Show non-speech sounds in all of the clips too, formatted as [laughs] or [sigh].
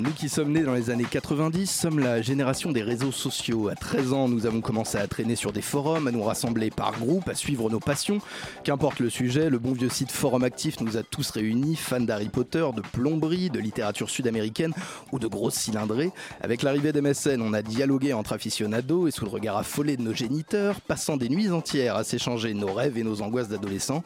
Nous qui sommes nés dans les années 90 sommes la génération des réseaux sociaux. À 13 ans, nous avons commencé à traîner sur des forums, à nous rassembler par groupe, à suivre nos passions. Qu'importe le sujet, le bon vieux site Forum Actif nous a tous réunis, fans d'Harry Potter, de plomberie, de littérature sud-américaine ou de grosses cylindrées. Avec l'arrivée d'MSN, on a dialogué entre aficionados et sous le regard affolé de nos géniteurs, passant des nuits entières à s'échanger nos rêves et nos angoisses d'adolescents.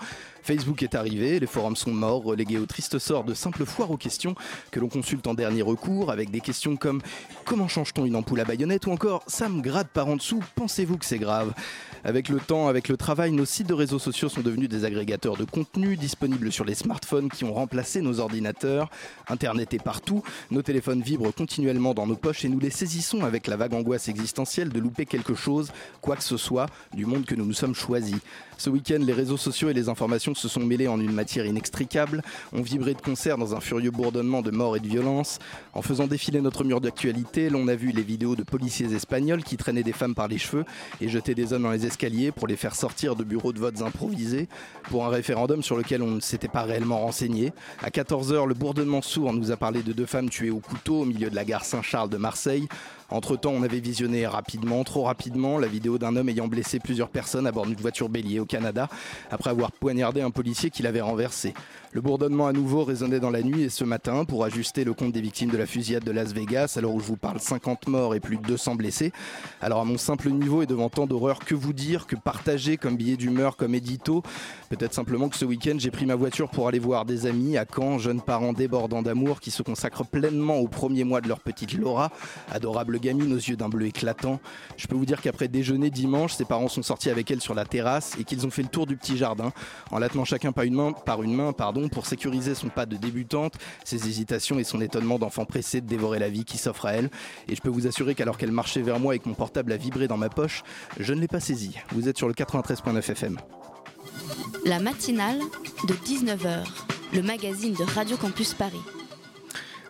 Facebook est arrivé, les forums sont morts, relégués au triste sort de simples foires aux questions que l'on consulte en dernier recours avec des questions comme comment change-t-on une ampoule à baïonnette? ou encore ça me gratte par en dessous, pensez-vous que c'est grave? Avec le temps, avec le travail, nos sites de réseaux sociaux sont devenus des agrégateurs de contenu disponibles sur les smartphones qui ont remplacé nos ordinateurs. Internet est partout, nos téléphones vibrent continuellement dans nos poches et nous les saisissons avec la vague angoisse existentielle de louper quelque chose, quoi que ce soit, du monde que nous nous sommes choisis. Ce week-end, les réseaux sociaux et les informations se sont mêlés en une matière inextricable, ont vibré de concert dans un furieux bourdonnement de mort et de violence. En faisant défiler notre mur d'actualité, l'on a vu les vidéos de policiers espagnols qui traînaient des femmes par les cheveux et jetaient des hommes dans les pour les faire sortir de bureaux de votes improvisés pour un référendum sur lequel on ne s'était pas réellement renseigné. À 14h, le bourdonnement sourd nous a parlé de deux femmes tuées au couteau au milieu de la gare Saint-Charles de Marseille. Entre-temps, on avait visionné rapidement, trop rapidement, la vidéo d'un homme ayant blessé plusieurs personnes à bord d'une voiture bélier au Canada, après avoir poignardé un policier qui l'avait renversé. Le bourdonnement à nouveau résonnait dans la nuit et ce matin, pour ajuster le compte des victimes de la fusillade de Las Vegas, alors où je vous parle 50 morts et plus de 200 blessés. Alors à mon simple niveau et devant tant d'horreur, que vous dire, que partager comme billet d'humeur, comme édito Peut-être simplement que ce week-end, j'ai pris ma voiture pour aller voir des amis à Caen, jeunes parents débordants d'amour qui se consacrent pleinement au premier mois de leur petite Laura, adorable gamine aux yeux d'un bleu éclatant. Je peux vous dire qu'après déjeuner dimanche, ses parents sont sortis avec elle sur la terrasse et qu'ils ont fait le tour du petit jardin en la tenant chacun par une main, par une main pardon, pour sécuriser son pas de débutante, ses hésitations et son étonnement d'enfant pressé de dévorer la vie qui s'offre à elle. Et je peux vous assurer qu'alors qu'elle marchait vers moi et que mon portable a vibré dans ma poche, je ne l'ai pas Vous êtes sur le 93.9 FM. La matinale de 19h, le magazine de Radio Campus Paris.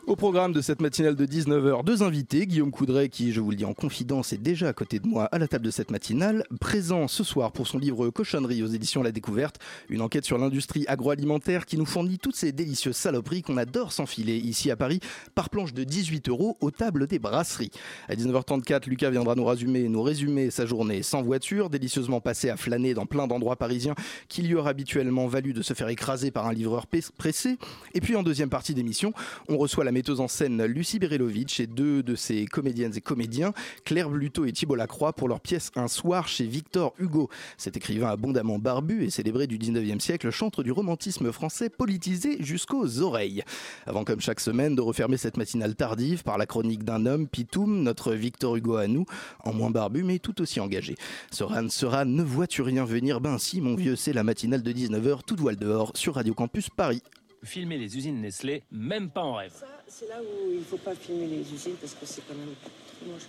Au programme de cette matinale de 19h, deux invités, Guillaume Coudray, qui, je vous le dis en confidence, est déjà à côté de moi à la table de cette matinale, présent ce soir pour son livre Cochonnerie aux éditions La Découverte, une enquête sur l'industrie agroalimentaire qui nous fournit toutes ces délicieuses saloperies qu'on adore s'enfiler ici à Paris par planche de 18 euros aux tables des brasseries. À 19h34, Lucas viendra nous résumer, nous résumer sa journée sans voiture, délicieusement passée à flâner dans plein d'endroits parisiens qui lui aura habituellement valu de se faire écraser par un livreur pressé. Et puis en deuxième partie d'émission, on reçoit la metteuse en scène Lucie Berelovitch et deux de ses comédiennes et comédiens, Claire Bluto et Thibault Lacroix, pour leur pièce Un soir chez Victor Hugo. Cet écrivain abondamment barbu et célébré du 19e siècle chante du romantisme français politisé jusqu'aux oreilles. Avant, comme chaque semaine, de refermer cette matinale tardive par la chronique d'un homme, Pitoum, notre Victor Hugo à nous, en moins barbu mais tout aussi engagé. Sera, sera Ne vois-tu rien venir? Ben si, mon vieux, c'est la matinale de 19h, tout voile dehors, sur Radio Campus Paris. filmer les usines Nestlé, même pas en rêve. C'est là où il faut pas filmer les usines parce que c'est quand même trop moche.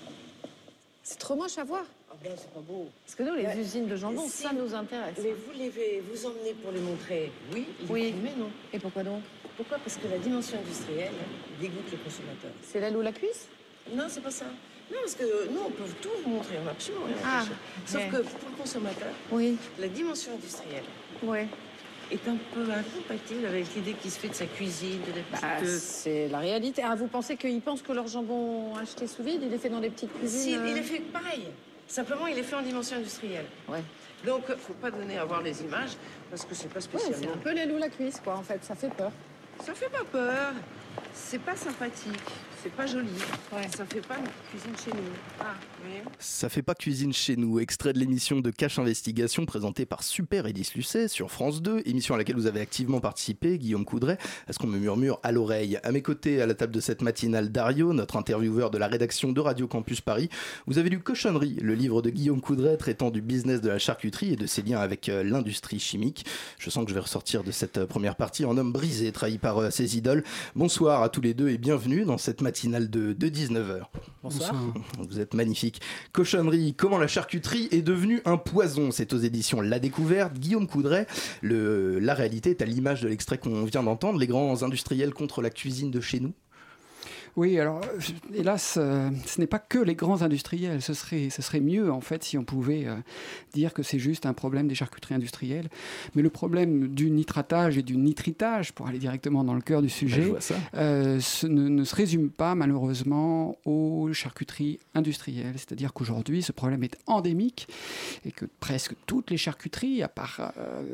C'est trop moche à voir. Ah ben, c'est pas beau. Parce que nous, les Ouais. usines de jambon, Si. ça nous intéresse. Mais vous les vous emmenez pour les montrer. Oui, Oui. filmer, non. Et pourquoi donc? Pourquoi? Parce que la dimension industrielle dégoûte les consommateurs. C'est l'aile ou la cuisse? Non, c'est pas ça. Non, parce que nous, on peut tout vous montrer, on a absolument rien Ah. Sauf que pour le consommateur, Oui. la dimension industrielle Ouais. Est un peu incompatible avec l'idée qui se fait de sa cuisine, de la Bah, petite... euh, c'est la réalité. Ah, vous pensez qu'ils pensent que leur jambon acheté sous vide, il est fait dans des petites Si, cuisines il euh, est fait pareil. Simplement, il est fait en dimension industrielle. Ouais. Donc, faut pas donner à voir les images parce que c'est pas Ouais, spécialement. c'est un peu l'aile ou la cuisse, quoi, en fait. Ça fait peur. Ça fait pas peur. C'est pas sympathique, c'est pas joli. Ça fait pas cuisine chez nous. Ah, Ça fait pas cuisine chez nous. Extrait de l'émission de Cache Investigation présentée par Super Edis Lucet sur France 2, émission à laquelle vous avez activement participé, Guillaume Coudray. Est-ce qu'on me murmure à l'oreille? À mes côtés, à la table de cette matinale, Dario, notre intervieweur de la rédaction de Radio Campus Paris. Vous avez lu Cochonnerie, le livre de Guillaume Coudray traitant du business de la charcuterie et de ses liens avec euh, l'industrie chimique. Je sens que je vais ressortir de cette euh, première partie en homme brisé, trahi par euh, ses idoles. Bonsoir à tous les deux et bienvenue dans cette matinale de, de 19h. Bonsoir. Vous êtes magnifique. Cochonnerie, comment la charcuterie est devenue un poison C'est aux éditions La Découverte. Guillaume Coudray, le, la réalité est à l'image de l'extrait qu'on vient d'entendre, les grands industriels contre la cuisine de chez nous. Oui, alors hélas, euh, ce n'est pas que les grands industriels. Ce serait, ce serait mieux en fait si on pouvait euh, dire que c'est juste un problème des charcuteries industrielles. Mais le problème du nitratage et du nitritage, pour aller directement dans le cœur du Ben, je sujet, ça. euh, ce ne, ne se résume pas malheureusement aux charcuteries industrielles. C'est-à-dire qu'aujourd'hui, ce problème est endémique et que presque toutes les charcuteries, à part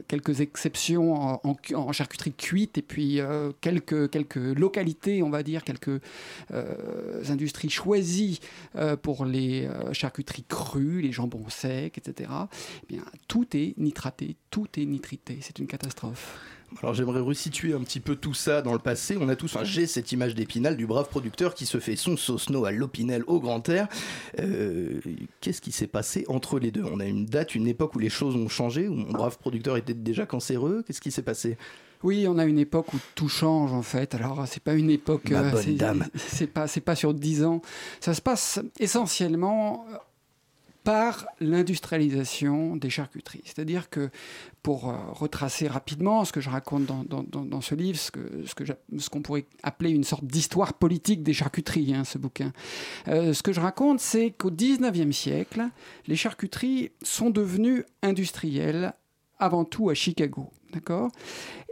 quelques exceptions en, en cu- en charcuterie cuite et puis quelques, quelques localités, on va dire, quelques industries choisies euh, pour les euh, charcuteries crues, les jambons secs, etc. Eh bien, tout est nitraté, tout est nitrité. C'est une catastrophe. Alors j'aimerais resituer un petit peu tout ça dans le passé. On a tous, enfin j'ai cette image d'Épinal du brave producteur qui se fait son sauce-no à l'Opinel au grand air. Euh, Qu'est-ce qui s'est passé entre les deux? On a une date, une époque où les choses ont changé, où mon brave producteur était déjà cancéreux. Qu'est-ce qui s'est passé? Oui, on a une époque où tout change en fait. Alors c'est pas une époque. Ma bonne c'est- dame. [laughs] C'est pas, c'est pas sur 10 ans. Ça se passe essentiellement euh, par l'industrialisation des charcuteries. C'est-à-dire que, pour euh, retracer rapidement ce que je raconte dans, dans- dans- dans ce livre, ce que- ce que j'a- ce qu'on pourrait appeler une sorte d'histoire politique des charcuteries, hein, ce bouquin, euh, ce que je raconte, c'est qu'au 19e siècle, les charcuteries sont devenues industrielles avant tout à Chicago. D'accord?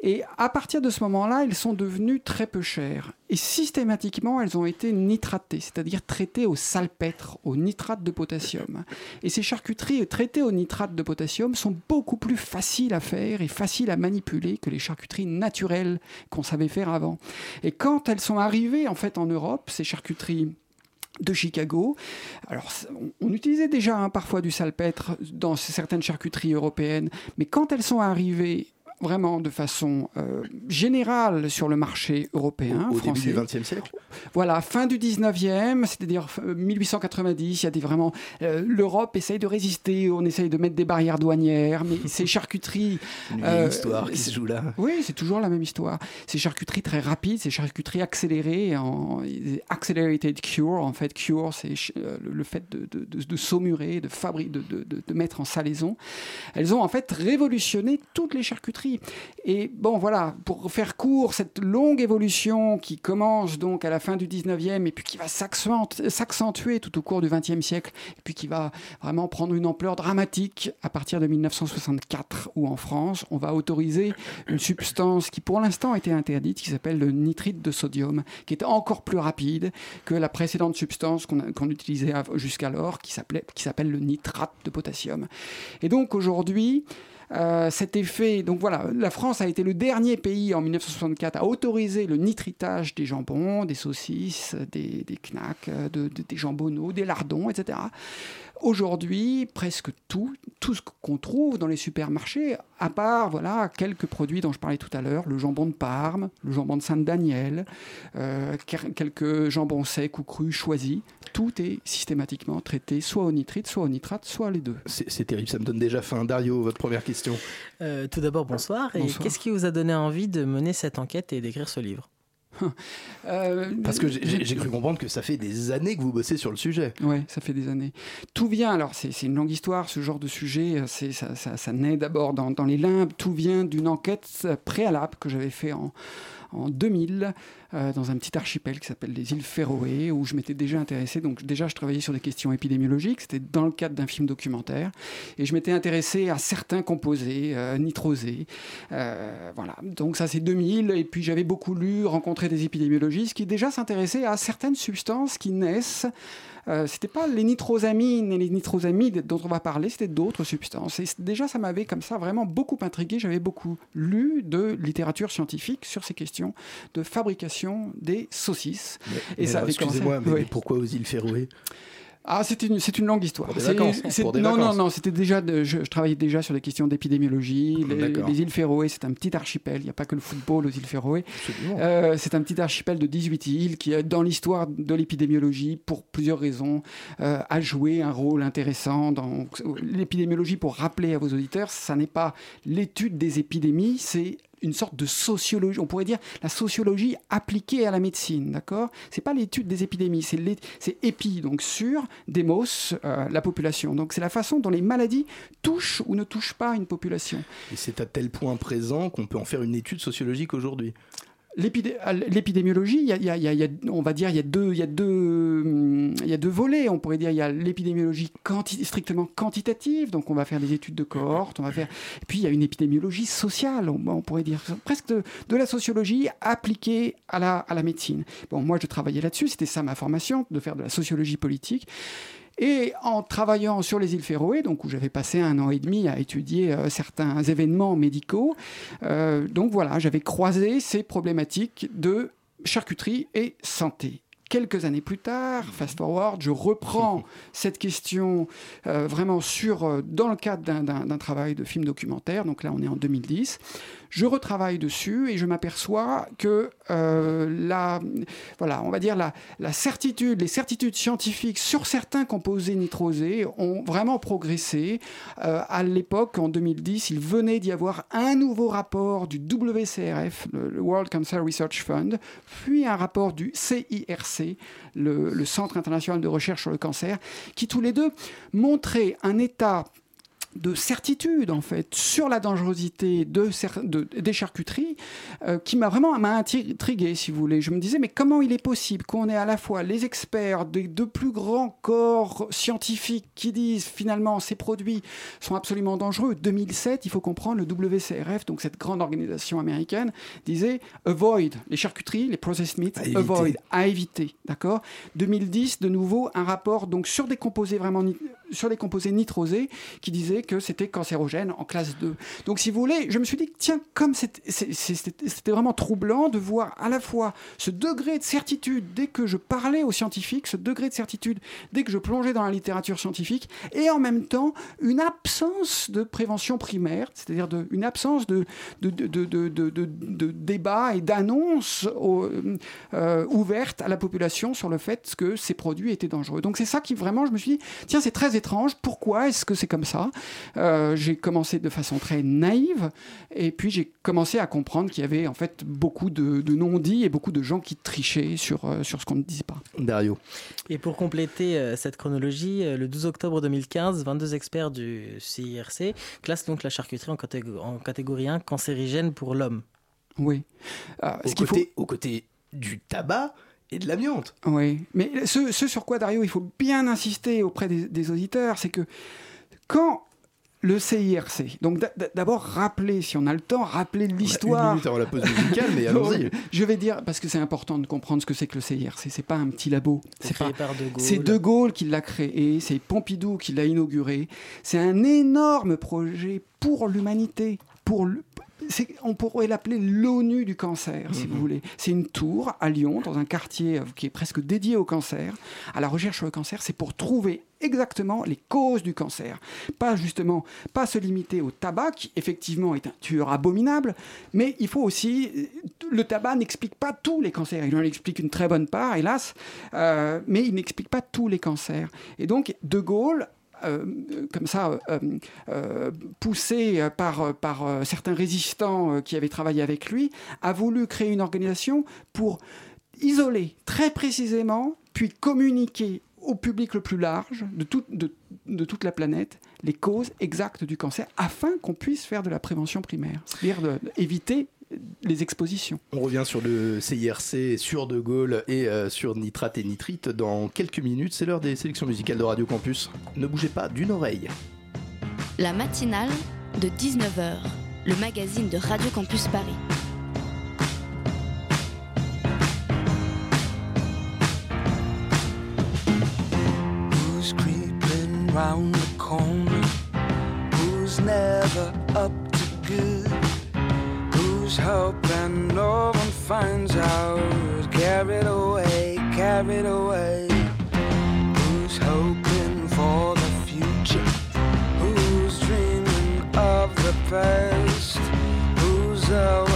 Et à partir de ce moment-là, elles sont devenues très peu chères. Et systématiquement, elles ont été nitratées, c'est-à-dire traitées au salpêtre, au nitrate de potassium. Et ces charcuteries traitées au nitrate de potassium sont beaucoup plus faciles à faire et faciles à manipuler que les charcuteries naturelles qu'on savait faire avant. Et quand elles sont arrivées en fait en Europe, ces charcuteries de Chicago. Alors, on utilisait déjà hein, parfois du salpêtre dans certaines charcuteries européennes, mais quand elles sont arrivées vraiment de façon euh, générale sur le marché européen, Au français, début du XXe siècle voilà, fin du 19e, c'est-à-dire euh, 1890, il y a des vraiment. euh, L'Europe essaye de résister, on essaye de mettre des barrières douanières, mais ces charcuteries. Une Euh, histoire qui se joue là. Oui, c'est toujours la même histoire. Ces charcuteries très rapides, ces charcuteries accélérées, en accelerated cure, en fait, cure, c'est euh, le fait de, de, de- de saumurer, de, de- de mettre en salaison. Elles ont en fait révolutionné toutes les charcuteries. Et bon, voilà, pour faire court, cette longue évolution qui commence donc à la fin du 19e et puis qui va s'accent- s'accentuer tout au cours du 20e siècle, et puis qui va vraiment prendre une ampleur dramatique à partir de 1964, où en France, on va autoriser une substance qui pour l'instant était interdite, qui s'appelle le nitrite de sodium, qui est encore plus rapide que la précédente substance qu'on utilisait jusqu'alors, qui s'appelle le nitrate de potassium. Et donc aujourd'hui, euh, cet effet, donc voilà, la France a été le dernier pays en 1964 à autoriser le nitritage des jambons, des saucisses, des, des knacks, euh, de- de- des jambonneaux, des lardons, etc. Aujourd'hui, presque tout, tout ce qu'on trouve dans les supermarchés, à part voilà quelques produits dont je parlais tout à l'heure, le jambon de Parme, le jambon de Saint-Daniel, euh, quelques jambons secs ou crus choisis, tout est systématiquement traité soit au nitrite, soit au nitrate, soit les deux. C'est terrible, ça me donne déjà faim. Dario, votre première question. Euh, tout d'abord, bonsoir. Et Bonsoir. qu'est-ce qui vous a donné envie de mener cette enquête et d'écrire ce livre? Euh, Parce que j'ai- cru comprendre que ça fait des années que vous bossez sur le sujet. Ouais, ça fait des années. Tout vient, alors c'est une longue histoire, ce genre de sujet, euh, ça, ça, ça naît d'abord dans, dans les limbes, tout vient d'une enquête euh, préalable que j'avais fait en, en 2000 euh, dans un petit archipel qui s'appelle les îles Féroé, où je m'étais déjà intéressé, donc déjà je travaillais sur des questions épidémiologiques, c'était dans le cadre d'un film documentaire, et je m'étais intéressé à certains composés euh, nitrosés, euh, voilà, donc ça c'est 2000, et puis j'avais beaucoup lu, rencontré des épidémiologistes qui déjà s'intéressaient à certaines substances qui naissent euh, c'était pas les nitrosamines et les nitrosamides dont on va parler, c'était d'autres substances. Et déjà, ça m'avait comme ça vraiment beaucoup intrigué. J'avais beaucoup lu de littérature scientifique sur ces questions. de fabrication des saucisses. Mais avait commencé- Excusez-moi, mais, Oui. mais pourquoi aux îles Féroé Ah, c'est une, c'est une longue histoire. Pour des C'est- vacances, c'est- pour des non, vacances. non, non, c'était déjà, de- je, je travaillais déjà sur des questions d'épidémiologie. Les, les îles Féroé, c'est un petit archipel. Il n'y a pas que le football aux îles Féroé. Euh, c'est un petit archipel de 18 îles qui, dans l'histoire de l'épidémiologie, pour plusieurs raisons, euh, a joué un rôle intéressant dans l'épidémiologie. Pour rappeler à vos auditeurs, ça n'est pas l'étude des épidémies, c'est une sorte de sociologie, on pourrait dire la sociologie appliquée à la médecine, d'accord? C'est pas l'étude des épidémies, c'est épi, donc sur, démos, euh, la population. Donc c'est la façon dont les maladies touchent ou ne touchent pas une population. Et c'est à tel point présent qu'on peut en faire une étude sociologique aujourd'hui? L'épidémiologie, y a- y a- on va dire, il y a deux, il y a deux, il y a deux volets. On pourrait dire, il y a l'épidémiologie strictement quantitative, donc on va faire des études de cohorte, on va faire. Et puis il y a une épidémiologie sociale, on, on pourrait dire presque de, de la sociologie appliquée à la, à la médecine. Bon, moi je travaillais là-dessus, c'était ça ma formation, de faire de la sociologie politique. Et en travaillant sur les îles Féroé, donc où j'avais passé un an et demi à étudier euh, certains événements médicaux, euh, donc voilà, j'avais croisé ces problématiques de charcuterie et santé. Quelques années plus tard, fast forward, je reprends [laughs] cette question euh, vraiment sur, euh, dans le cadre d'un- travail de film documentaire. Donc là, on est en 2010. Je retravaille dessus et je m'aperçois que euh, la, voilà, on va dire la, la certitude, les certitudes scientifiques sur certains composés nitrosés ont vraiment progressé. À l'époque, en 2010, il venait d'y avoir un nouveau rapport du WCRF, le World Cancer Research Fund, puis un rapport du CIRC, le, Centre international de recherche sur le cancer, qui tous les deux montraient un état de certitude en fait sur la dangerosité de, des charcuteries euh, qui m'a vraiment m'a intrigué si vous voulez. Je me disais mais comment il est possible qu'on ait à la fois les experts des deux plus grands corps scientifiques qui disent finalement ces produits sont absolument dangereux? 2007 il faut comprendre le WCRF donc cette grande organisation américaine disait avoid. Les charcuteries les processed meats À éviter. avoid. À éviter. D'accord? 2010 de nouveau un rapport donc sur des composés vraiment sur les composés nitrosés qui disait que c'était cancérogène en classe 2. Donc si vous voulez, je me suis dit, tiens, comme c'était vraiment troublant de voir à la fois ce degré de certitude dès que je parlais aux scientifiques, ce degré de certitude dès que je plongeais dans la littérature scientifique, et en même temps une absence de prévention primaire, c'est-à-dire une absence de, de, débat et d'annonces au- euh, ouvertes à la population sur le fait que ces produits étaient dangereux. Donc c'est ça qui vraiment, je me suis dit, tiens, c'est très étrange, pourquoi est-ce que c'est comme ça? Euh, J'ai commencé de façon très naïve, et puis j'ai commencé à comprendre qu'il y avait en fait beaucoup de, de non-dits et beaucoup de gens qui trichaient sur, euh, sur ce qu'on ne disait pas. Dario. Et pour compléter euh, cette chronologie, euh, le 12 octobre 2015, 22 experts du CIRC classent donc la charcuterie en, catég- en catégorie 1 cancérigène pour l'homme. Oui. Euh, Au ce qu'il faut- côté, au côté du tabac et de l'amiante. Oui, mais ce, ce sur quoi, Dario, il faut bien insister auprès des, des auditeurs, c'est que quand le CIRC, donc d'a- d'a- d'abord rappeler, si on a le temps, rappeler Une l'histoire. minute avant la pause musicale, mais [laughs] allons-y. Je vais dire, parce que c'est important de comprendre ce que c'est que le CIRC, c'est pas un petit labo. C'est pas- créé par De Gaulle. C'est De Gaulle qui l'a créé, c'est Pompidou qui l'a inauguré. C'est un énorme projet pour l'humanité, pour on pourrait l'appeler l'ONU du cancer, si vous voulez. C'est une tour à Lyon, dans un quartier euh, qui est presque dédié au cancer, à la recherche sur le cancer. C'est pour trouver exactement les causes du cancer. Pas justement, pas se limiter au tabac, qui effectivement est un tueur abominable, mais il faut aussi. euh, Le tabac n'explique pas tous les cancers. Il en explique une très bonne part, hélas, euh, mais il n'explique pas tous les cancers. Et donc, De Gaulle comme ça, euh, euh, poussé par, par euh, certains résistants euh, qui avaient travaillé avec lui, a voulu créer une organisation pour isoler très précisément, puis communiquer au public le plus large de, de- toute la planète les causes exactes du cancer afin qu'on puisse faire de la prévention primaire, c'est-à-dire éviter les expositions. On revient sur le CIRC, sur De Gaulle et euh, sur nitrate et nitrite dans quelques minutes. C'est l'heure des sélections musicales de Radio Campus. Ne bougez pas d'une oreille. La matinale de 19h, le magazine de Radio Campus Paris. Who's creeping round the corner? Who's never up to good? Who's helping no one finds out? Carried away, carried away. Who's hoping for the future? Who's dreaming of the past? Who's awaiting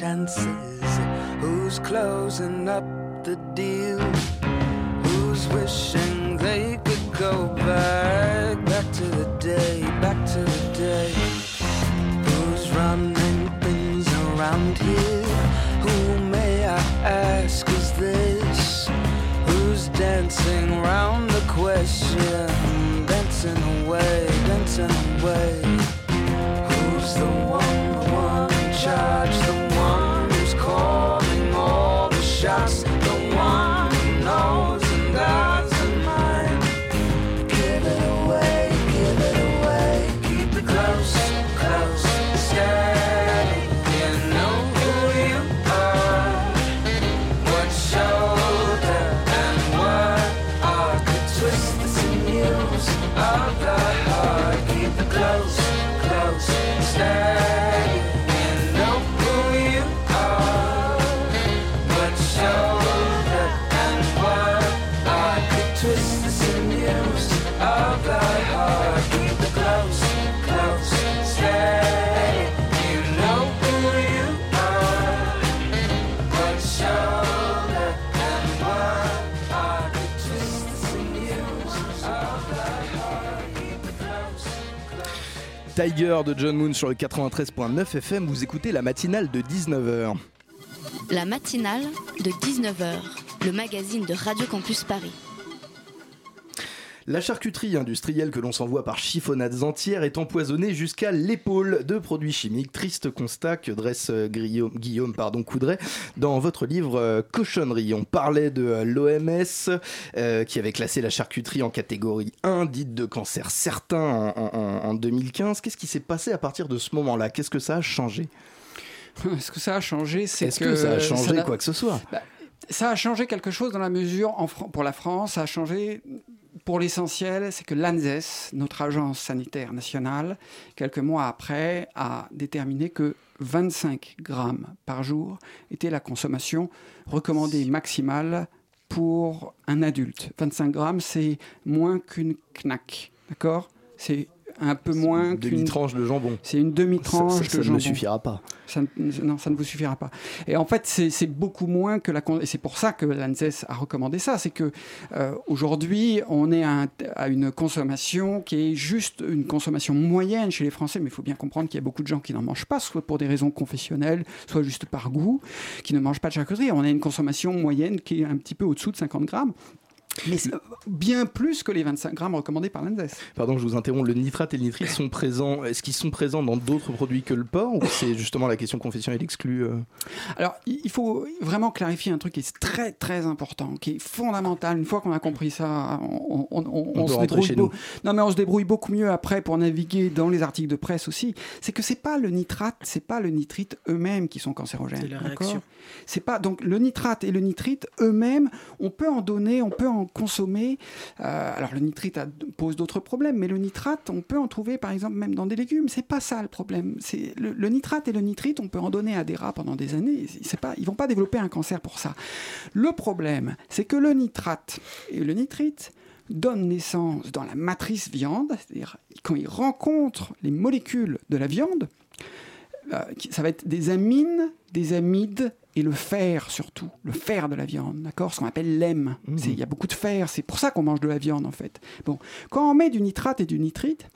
chances? Who's closing up the deal? Who's wishing they could go back, back to the day, back to the day? Who's running things around here? Who may I ask is this? Who's dancing round the question? Dancing away, dancing away. Tiger de John Moon sur le 93.9 FM, vous écoutez la matinale de 19h. La matinale de 19h, le magazine de Radio Campus Paris. La charcuterie industrielle que l'on s'envoie par chiffonnades entières est empoisonnée jusqu'à l'épaule de produits chimiques. Triste constat que dresse euh, Guillaume, pardon, Coudray dans votre livre euh, Cochonnerie. On parlait de euh, l'OMS euh, qui avait classé la charcuterie en catégorie 1, dite de cancer certain en, en- en 2015. Qu'est-ce qui s'est passé à partir de ce moment-là? Qu'est-ce que ça a changé? Ce que ça a changé, c'est Est-ce que, ça a changé quoi que ce soit? Bah, ça a changé quelque chose dans la mesure, en pour la France, ça a changé pour l'essentiel, c'est que l'ANSES, notre agence sanitaire nationale, quelques mois après, a déterminé que 25 grammes par jour était la consommation recommandée maximale pour un adulte. 25 grammes, c'est moins qu'une knack, d'accord? C'est un peu moins Une qu'une demi-tranche de jambon. C'est une demi-tranche Ça- ça- de ça ne jambon. suffira pas. Ça ne- non, ça ne vous suffira pas. Et en fait, c'est beaucoup moins que la. Et c'est pour ça que l'ANSES a recommandé ça. C'est que euh, aujourd'hui, on est à, un- à une consommation qui est juste une consommation moyenne chez les Français. Mais il faut bien comprendre qu'il y a beaucoup de gens qui n'en mangent pas, soit pour des raisons confessionnelles, soit juste par goût, qui ne mangent pas de charcuterie. On a une consommation moyenne qui est un petit peu au-dessous de 50 grammes. Mais bien plus que les 25 grammes recommandés par l'ANSES. Pardon, je vous interromps. Le nitrate et le nitrite sont présents. Est-ce qu'ils sont présents dans d'autres produits que le porc ou c'est justement la question confessionnelle exclue euh? Alors, il faut vraiment clarifier un truc qui est très très important, qui est fondamental. Une fois qu'on a compris ça, on, on- on- On on peut se débrouille chez nous. Non, mais on se débrouille beaucoup mieux après pour naviguer dans les articles de presse aussi. C'est que c'est pas le nitrate, c'est pas le nitrite eux-mêmes qui sont cancérogènes. C'est la réaction. C'est pas donc le nitrate et le nitrite eux-mêmes, on peut en donner, on peut en consommer. Euh, alors le nitrite pose d'autres problèmes, mais le nitrate, on peut en trouver par exemple même dans des légumes. C'est pas ça le problème. Le, nitrate et le nitrite, on peut en donner à des rats pendant des années. C'est pas, vont pas développer un cancer pour ça. Le problème, c'est que le nitrate et le nitrite donnent naissance dans la matrice viande, c'est-à-dire quand ils rencontrent les molécules de la viande, euh, ça va être des amines, des amides et le fer surtout, le fer de la viande, d'accord? Ce qu'on appelle l'hème. C'est- Il y a beaucoup de fer, c'est pour ça qu'on mange de la viande en fait. Bon, quand on met du nitrate et du nitrite,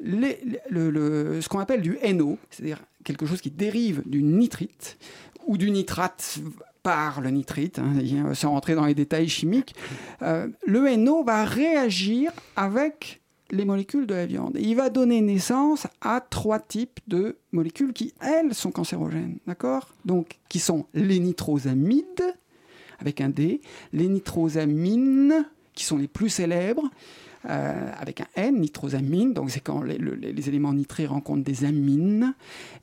les- le- le- ce qu'on appelle du NO, c'est-à-dire quelque chose qui dérive du nitrite ou du nitrate par le nitrite, hein, sans rentrer dans les détails chimiques, euh, le NO va réagir avec les molécules de la viande. Il va donner naissance à trois types de molécules qui, elles, sont cancérogènes. D'accord? Donc, qui sont les nitrosamides, avec un D, les nitrosamines, qui sont les plus célèbres, euh, avec un N, nitrosamine, donc c'est quand les, le- les éléments nitrés rencontrent des amines.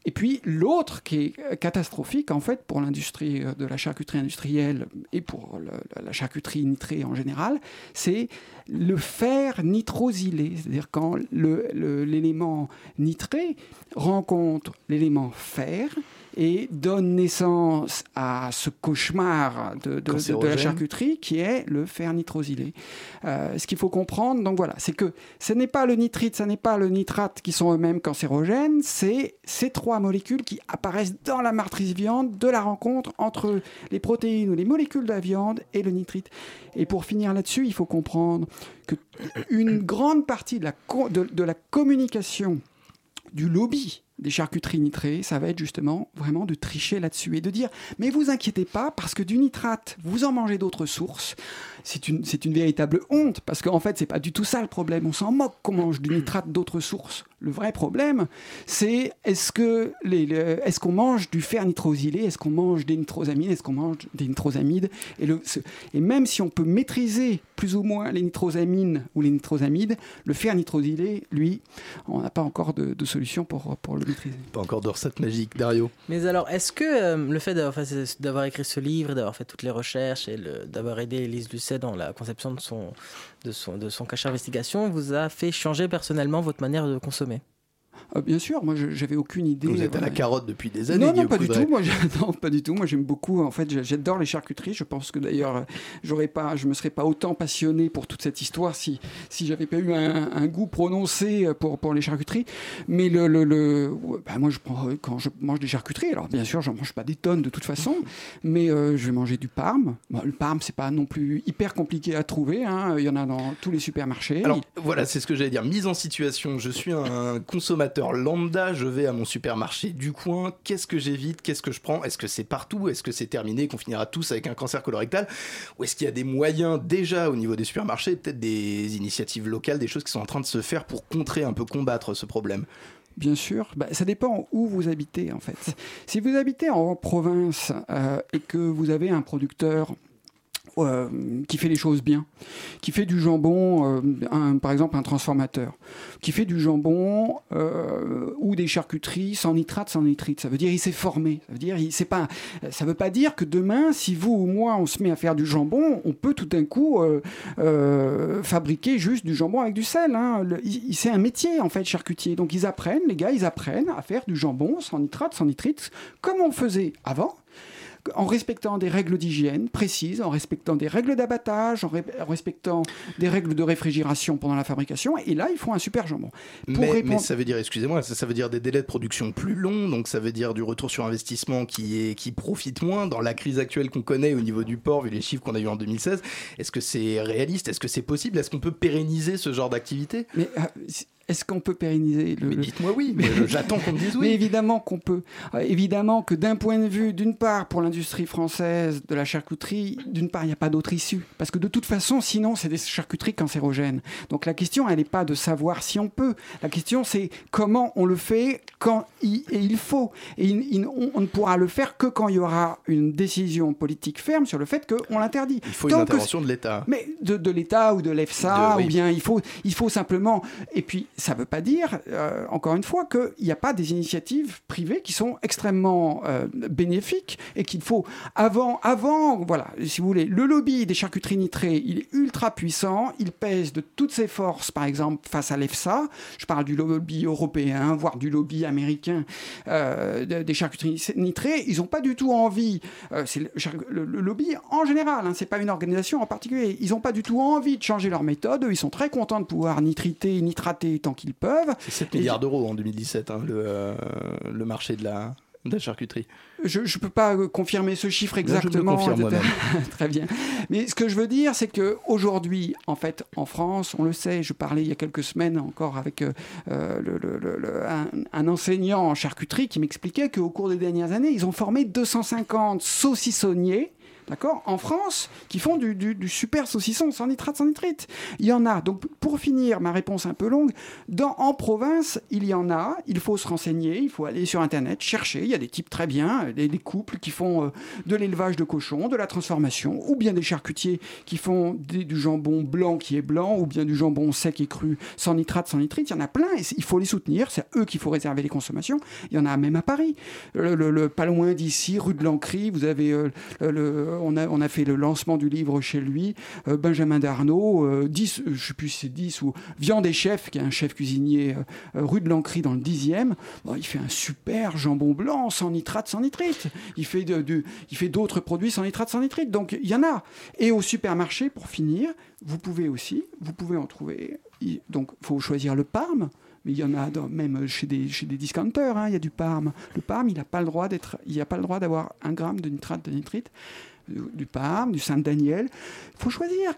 Et puis l'autre qui est euh, catastrophique en fait pour l'industrie euh, de la charcuterie industrielle et pour la charcuterie nitrée en général, c'est le fer nitrosylé, c'est-à-dire quand l'élément nitré rencontre l'élément fer et donne naissance à ce cauchemar de, de- de- de la charcuterie qui est le fer nitrosylé. Euh, ce qu'il faut comprendre, donc voilà, c'est que ce n'est pas le nitrite, ce n'est pas le nitrate qui sont eux-mêmes cancérogènes, c'est ces trois molécules qui apparaissent dans la matrice viande de la rencontre entre les protéines ou les molécules de la viande et le nitrite. Et pour finir là-dessus, il faut comprendre que une grande partie de la, co- de- de la communication du lobby des charcuteries nitrées, ça va être justement vraiment de tricher là-dessus et de dire mais vous inquiétez pas parce que du nitrate, vous en mangez d'autres sources. C'est une, c'est une véritable honte parce qu'en fait, c'est pas du tout ça le problème. On s'en moque qu'on mange du nitrate d'autres sources. Le vrai problème, c'est est-ce que les, les- est-ce qu'on mange du fer nitrosylé, est-ce qu'on mange des nitrosamines, est-ce qu'on mange des nitrosamides et, le, ce- et même si on peut maîtriser plus ou moins les nitrosamines ou les nitrosamides, le fer nitrosylé, lui, on n'a pas encore de, de solution pour, pour le maîtriser. Pas encore de recette magique, Dario. Mais alors, est-ce que euh, le fait d'avoir d'avoir écrit ce livre, d'avoir fait toutes les recherches et le- d'avoir aidé Elise Lucet dans la conception de son, de son, de son cachet investigation vous a fait changer personnellement votre manière de consommer Euh, bien sûr, moi j'avais aucune idée. Vous êtes à la carotte depuis des années. Non, non, pas du tout. Moi, [laughs] non, pas du tout. Moi, j'aime beaucoup. En fait, j'a- j'adore les charcuteries. Je pense que d'ailleurs, euh, j'aurais pas, je me serais pas autant passionné pour toute cette histoire si si j'avais pas eu un, un goût prononcé pour pour les charcuteries. Mais le le, le bah, moi, je prends quand je mange des charcuteries. Alors, bien sûr, j'en mange pas des tonnes de toute façon, [laughs] mais euh, je vais manger du parme. Le parme, c'est pas non plus hyper compliqué à trouver. hein. Il y en a dans tous les supermarchés. Alors voilà, c'est ce que j'allais dire. Mise en situation, je suis un consommateur lambda, je vais à mon supermarché du coin, qu'est-ce que j'évite, qu'est-ce que je prends? Est-ce que c'est partout? Est-ce que c'est terminé, qu'on finira tous avec un cancer colorectal? Ou est-ce qu'il y a des moyens déjà au niveau des supermarchés, peut-être des initiatives locales, des choses qui sont en train de se faire pour contrer, un peu combattre ce problème? Bien sûr, bah, ça dépend où vous habitez en fait. Si vous habitez en province euh, et que vous avez un producteur euh, qui fait les choses bien, qui fait du jambon, euh, par exemple un transformateur, qui fait du jambon euh, ou des charcuteries sans nitrate, sans nitrite. Ça veut dire il s'est formé. Ça veut dire il pas. Ça veut pas dire que demain, si vous ou moi on se met à faire du jambon, on peut tout d'un coup fabriquer juste du jambon avec du sel. hein. C'est un métier en fait charcutier. Donc ils apprennent, les gars, ils apprennent à faire du jambon sans nitrate, sans nitrite, comme on faisait avant en respectant des règles d'hygiène précises, en respectant des règles d'abattage, en, ré- en respectant des règles de réfrigération pendant la fabrication. Et là, ils font un super jambon. Pour mais, répondre- mais ça veut dire, excusez-moi, ça, ça veut dire des délais de production plus longs, donc ça veut dire du retour sur investissement qui, est, qui profite moins. Dans la crise actuelle qu'on connaît au niveau du port, vu les chiffres qu'on a eu en 2016, est-ce que c'est réaliste? Est-ce que c'est possible? Est-ce qu'on peut pérenniser ce genre d'activité? Mais euh, est-ce qu'on peut pérenniser le. Dites-moi oui, mais j'attends qu'on me dise oui. Mais évidemment qu'on peut. Euh, évidemment que d'un point de vue, d'une part, pour l'industrie française de la charcuterie, d'une part, il n'y a pas d'autre issue. Parce que de toute façon, sinon, c'est des charcuteries cancérogènes. Donc la question, elle n'est pas de savoir si on peut. La question, c'est comment on le fait quand il, et il faut. Et il- il- on, on ne pourra le faire que quand il y aura une décision politique ferme sur le fait qu'on l'interdit. Il faut une que intervention de l'État. mais de, de l'État ou de l'EFSA, oui. ou bien il faut, il faut simplement. Et puis, ça ne veut pas dire, euh, encore une fois, qu'il n'y a pas des initiatives privées qui sont extrêmement euh, bénéfiques et qu'il faut. Avant, avant, voilà, si vous voulez, le lobby des charcuteries nitrées, il est ultra puissant, il pèse de toutes ses forces, par exemple, face à l'EFSA. Je parle du lobby européen, voire du lobby américain euh, de- des charcuteries nitrées. Ils n'ont pas du tout envie, c'est le, lobby en général, hein, c'est pas une organisation en particulier, ils n'ont pas du tout envie de changer leur méthode. Ils sont très contents de pouvoir nitriter, nitrater tant qu'ils peuvent. C'est 7 Et- milliards d'euros en 2017, hein, le, euh, le marché de la, de la charcuterie. Je ne peux pas euh, confirmer ce chiffre exactement. [laughs] Très bien. Mais ce que je veux dire, c'est que aujourd'hui, en fait, en France, on le sait. Je parlais il y a quelques semaines encore avec euh, le- le- le- le- un, un enseignant en charcuterie qui m'expliquait qu'au cours des dernières années, ils ont formé 250 saucissonniers. D'accord? En France, qui font du, super saucisson sans nitrate, sans nitrite. Il y en a. Donc, pour finir, ma réponse un peu longue, en province, il y en a. Il faut se renseigner, il faut aller sur Internet, chercher. Il y a des types très bien, des, couples qui font euh, de l'élevage de cochons, de la transformation, ou bien des charcutiers qui font du jambon blanc qui est blanc, ou bien du jambon sec et cru sans nitrate, sans nitrite. Il y en a plein il faut les soutenir. C'est à eux qu'il faut réserver les consommations. Il y en a même à Paris. Le, pas loin d'ici, rue de l'Ancry, vous avez euh, le- on, a, fait le lancement du livre chez lui, euh, Benjamin Darnaud, euh, 10, euh, je sais plus si c'est 10 ou Viande et Chef, qui est un chef cuisinier euh, euh, rue de l'Ancry dans le 10e. Bon, il fait un super jambon blanc sans nitrate, sans nitrite. Il fait d'autres produits sans nitrate, sans nitrite. Donc il y en a. Et au supermarché, pour finir, vous pouvez aussi, vous pouvez en trouver. Donc il faut choisir le parme. Mais il y en a même chez des, chez des discounters, hein, il y a du parme. Le parme, il n'a pas le droit il n'a pas le droit d'avoir un gramme de nitrate de nitrite. Du, parme, du Saint-Daniel. Il faut choisir.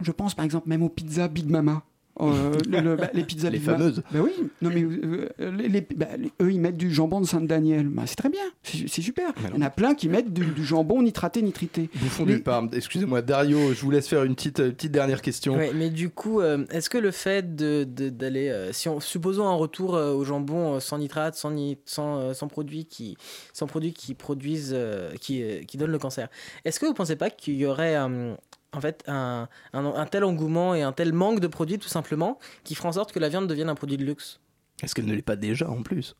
Je pense par exemple même aux pizzas Big Mama. Euh, le- le- bah, les pizzas Les fameuses. Bah oui, non mais euh, les- les- bah, les- eux ils mettent du jambon de Saint-Daniel. Bah, c'est très bien, c'est super. Il y en a plein qui mettent du, du jambon nitraté, nitrité. Bouffon Les- du Parme. Excusez-moi, Dario, je vous laisse faire une petite, euh, petite dernière question. Ouais, mais du coup, euh, est-ce que le fait de- de- d'aller, euh, si on, supposons un retour euh, au jambon euh, sans nitrate, sans, ni- sans, euh, sans produits qui, sans produits qui produisent, euh, qui, euh, qui donnent le cancer, est-ce que vous pensez pas qu'il y aurait euh, en fait un, un, un tel engouement et un tel manque de produits tout simplement qui ferait en sorte que la viande devienne un produit de luxe Est-ce qu'elle ne l'est pas déjà en plus?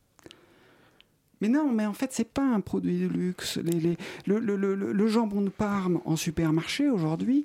Mais non, mais en fait, c'est pas un produit de luxe. Les, les- le, le- le- le jambon de Parme en supermarché aujourd'hui,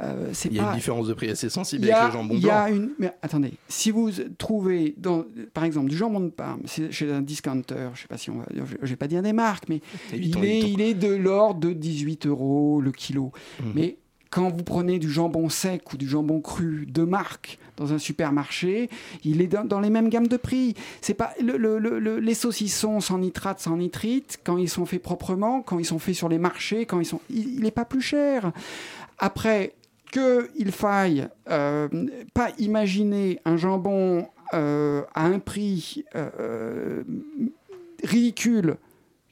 euh, c'est Il y a pas. une différence de prix assez sensible Il y a- avec le jambon il y a blanc. une. Mais attendez, si vous trouvez, dans, par exemple, du jambon de Parme chez un discounter, je sais pas si on va, je je vais pas dire des marques, mais il est, il de l'ordre de 18 euros le kilo. Mhm. Mais quand vous prenez du jambon sec ou du jambon cru de marque dans un supermarché, il est dans, les mêmes gammes de prix. C'est pas le- le- le- le- les saucissons sans nitrate, sans nitrite, quand ils sont faits proprement, quand ils sont faits sur les marchés, quand ils sont, il n'est pas plus cher. Après qu'il faille euh, pas imaginer un jambon euh, à un prix euh, ridicule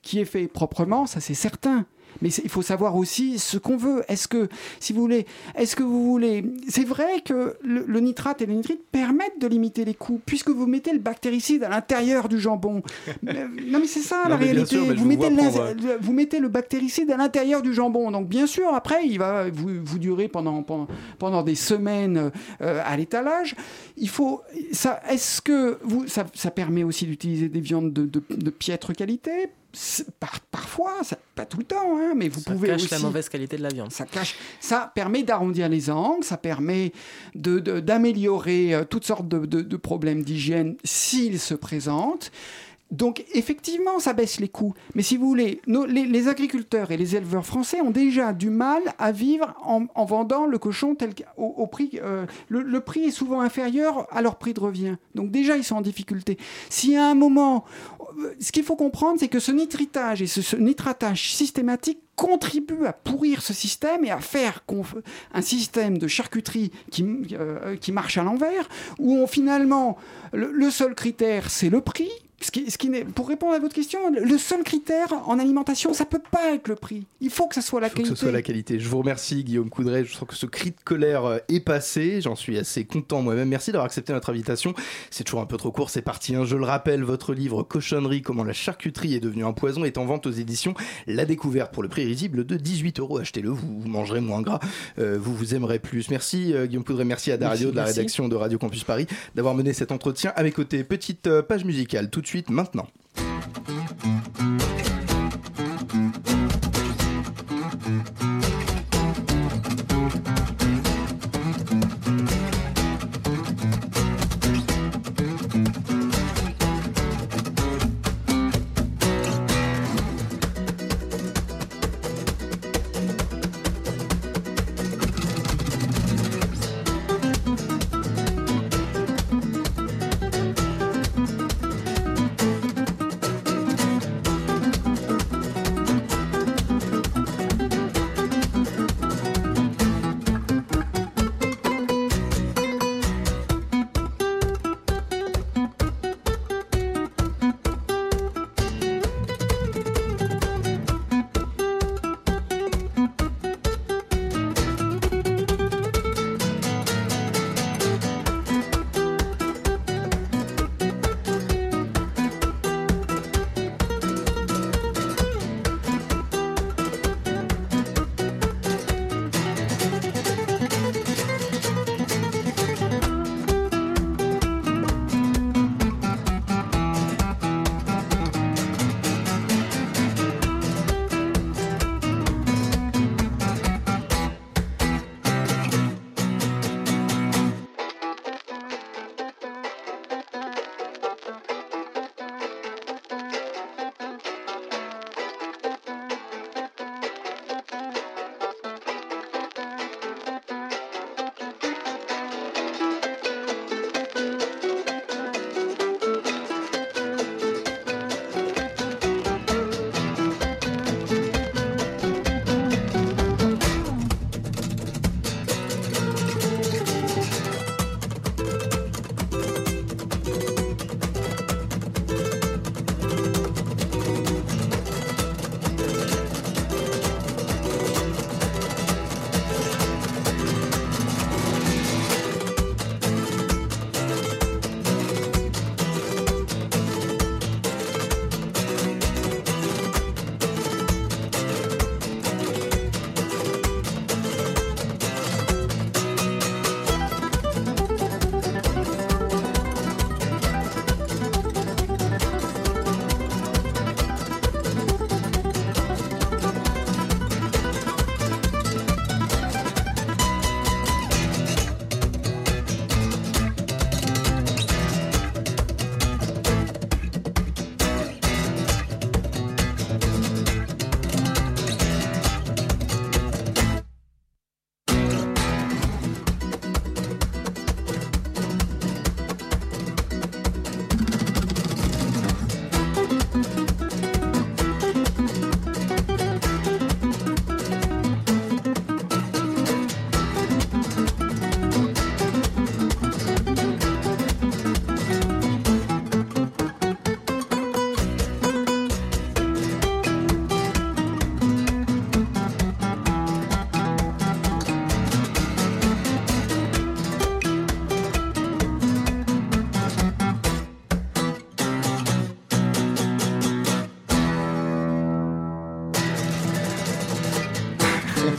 qui est fait proprement, ça c'est certain. Mais il faut savoir aussi ce qu'on veut. Est-ce que, si vous voulez, est-ce que vous voulez. C'est vrai que le, le nitrate et le nitrite permettent de limiter les coûts, puisque vous mettez le bactéricide à l'intérieur du jambon. Mais- [laughs] non, mais c'est ça Non, la réalité. sûr, je vous, mettez le, prendre- le- vous mettez le bactéricide à l'intérieur du jambon. Donc, bien sûr, après, il va vous, vous durer pendant, pendant, pendant des semaines euh, à l'étalage. Il faut. Est-ce que vous, ça, ça permet aussi d'utiliser des viandes de, de- de piètre qualité? Par- Parfois, ça- pas tout le temps, hein, mais vous Ça pouvez cache aussi. la mauvaise qualité de la viande. Ça cache. Ça permet d'arrondir les angles, ça permet de- de- d'améliorer euh, toutes sortes de, de- de problèmes d'hygiène s'ils se présentent. Donc effectivement, ça baisse les coûts. Mais si vous voulez, nos- les, les agriculteurs et les éleveurs français ont déjà du mal à vivre en, en vendant le cochon tel au prix. euh, le, le prix est souvent inférieur à leur prix de revient. Donc déjà, ils sont en difficulté. Si à un moment ce qu'il faut comprendre, c'est que ce nitritage et ce, nitratage systématique contribue à pourrir ce système et à faire un système de charcuterie qui, euh, qui marche à l'envers, où finalement, le, le seul critère, c'est le prix. Ce qui, ce qui n'est- pour répondre à votre question, le- seul critère en alimentation, ça peut pas être le prix. Il faut que ça soit la Il faut que qualité. ce soit la qualité. Je vous remercie, Guillaume Coudray. Je sens que ce cri de colère euh, est passé. J'en suis assez content moi-même. Merci d'avoir accepté notre invitation. C'est toujours un peu trop court, c'est parti. hein. Je le rappelle, votre livre Cochonnerie, comment la charcuterie est devenue un poison, est en vente aux éditions La Découverte pour le prix risible de 18 euros. Achetez-le, vous, vous mangerez moins gras, euh, vous vous aimerez plus. Merci, euh, Guillaume Coudray. Merci à Dario Merci, de la merci. rédaction de Radio Campus Paris d'avoir mené cet entretien à mes côtés. Petite euh, page musicale tout de suite, maintenant.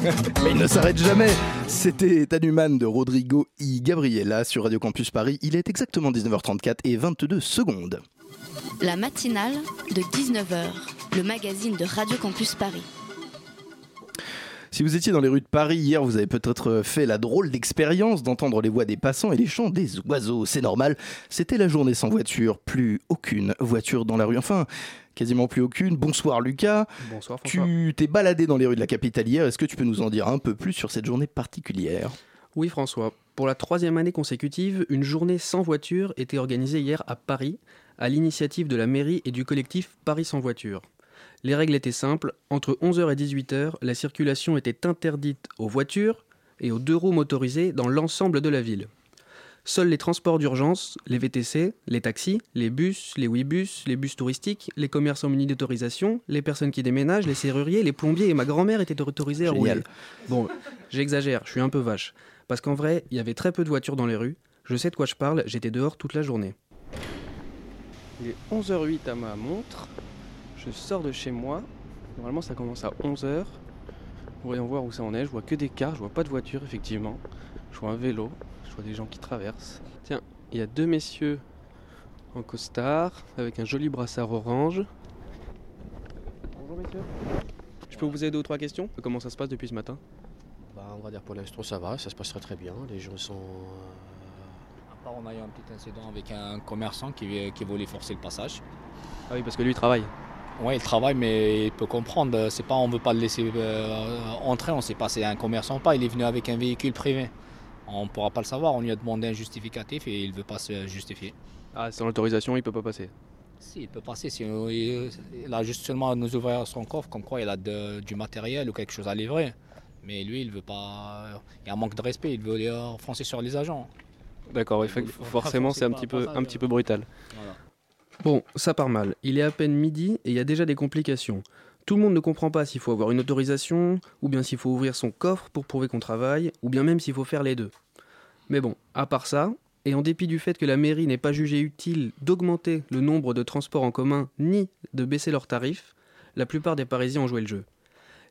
[laughs] Mais il ne s'arrête jamais. C'était Tanuman de Rodrigo I. Gabriela sur Radio Campus Paris. Il est exactement 19h34 et 22 secondes. La matinale de 19h, le magazine de Radio Campus Paris. Si vous étiez dans les rues de Paris hier, vous avez peut-être fait la drôle d'expérience d'entendre les voix des passants et les chants des oiseaux. C'est normal, c'était la journée sans voiture, plus aucune voiture dans la rue. Enfin, quasiment plus aucune. Bonsoir Lucas. Bonsoir François. Tu t'es baladé dans les rues de la capitale hier. Est-ce que tu peux nous en dire un peu plus sur cette journée particulière? Oui François. Pour la troisième année consécutive, une journée sans voiture était organisée hier à Paris à l'initiative de la mairie et du collectif Paris sans voiture. Les règles étaient simples, entre 11h et 18h, la circulation était interdite aux voitures et aux deux roues motorisées dans l'ensemble de la ville. Seuls les transports d'urgence, les VTC, les taxis, les bus, les Ouibus, les bus touristiques, les commerçants munis d'autorisation, les personnes qui déménagent, les serruriers, les plombiers et ma grand-mère étaient autorisés à rouler. Bon, j'exagère, je suis un peu vache. Parce qu'en vrai, il y avait très peu de voitures dans les rues. Je sais de quoi je parle, j'étais dehors toute la journée. Il est 11h08 à ma montre. Je sors de chez moi. Normalement, ça commence à 11h. Voyons voir où ça en est. Je vois que des cars, je vois pas de voiture, effectivement. Je vois un vélo, je vois des gens qui traversent. Tiens, il y a deux messieurs en costard avec un joli brassard orange. Bonjour messieurs. Je peux vous aider deux ou trois questions? Comment ça se passe depuis ce matin? Bah, on va dire pour l'instant ça va, ça se passe très très bien. Les gens sont. euh, À part, on a eu un petit incident avec un commerçant qui, qui voulait forcer le passage. Ah oui, parce que lui il travaille. Oui, il travaille, mais il peut comprendre. C'est pas, on veut pas le laisser euh, entrer. On sait pas, c'est un commerçant ou pas. Il est venu avec un véhicule privé. On ne pourra pas le savoir. On lui a demandé un justificatif et il veut pas se justifier. Ah, sans l'autorisation, il peut pas passer. Si, il peut passer. Si, euh, il, il a juste seulement à nous ouvrir son coffre, comme quoi il a de- du matériel ou quelque chose à livrer. Mais lui, il veut pas. Il y a un manque de respect. Il veut euh, foncer sur les agents. D'accord, forcément c'est un petit peu, un petit peu brutal. Voilà. Bon, ça part mal. Il est à peine midi et il y a déjà des complications. Tout le monde ne comprend pas s'il faut avoir une autorisation, ou bien s'il faut ouvrir son coffre pour prouver qu'on travaille, ou bien même s'il faut faire les deux. Mais bon, à part ça, et en dépit du fait que la mairie n'ait pas jugé utile d'augmenter le nombre de transports en commun ni de baisser leurs tarifs, la plupart des Parisiens ont joué le jeu.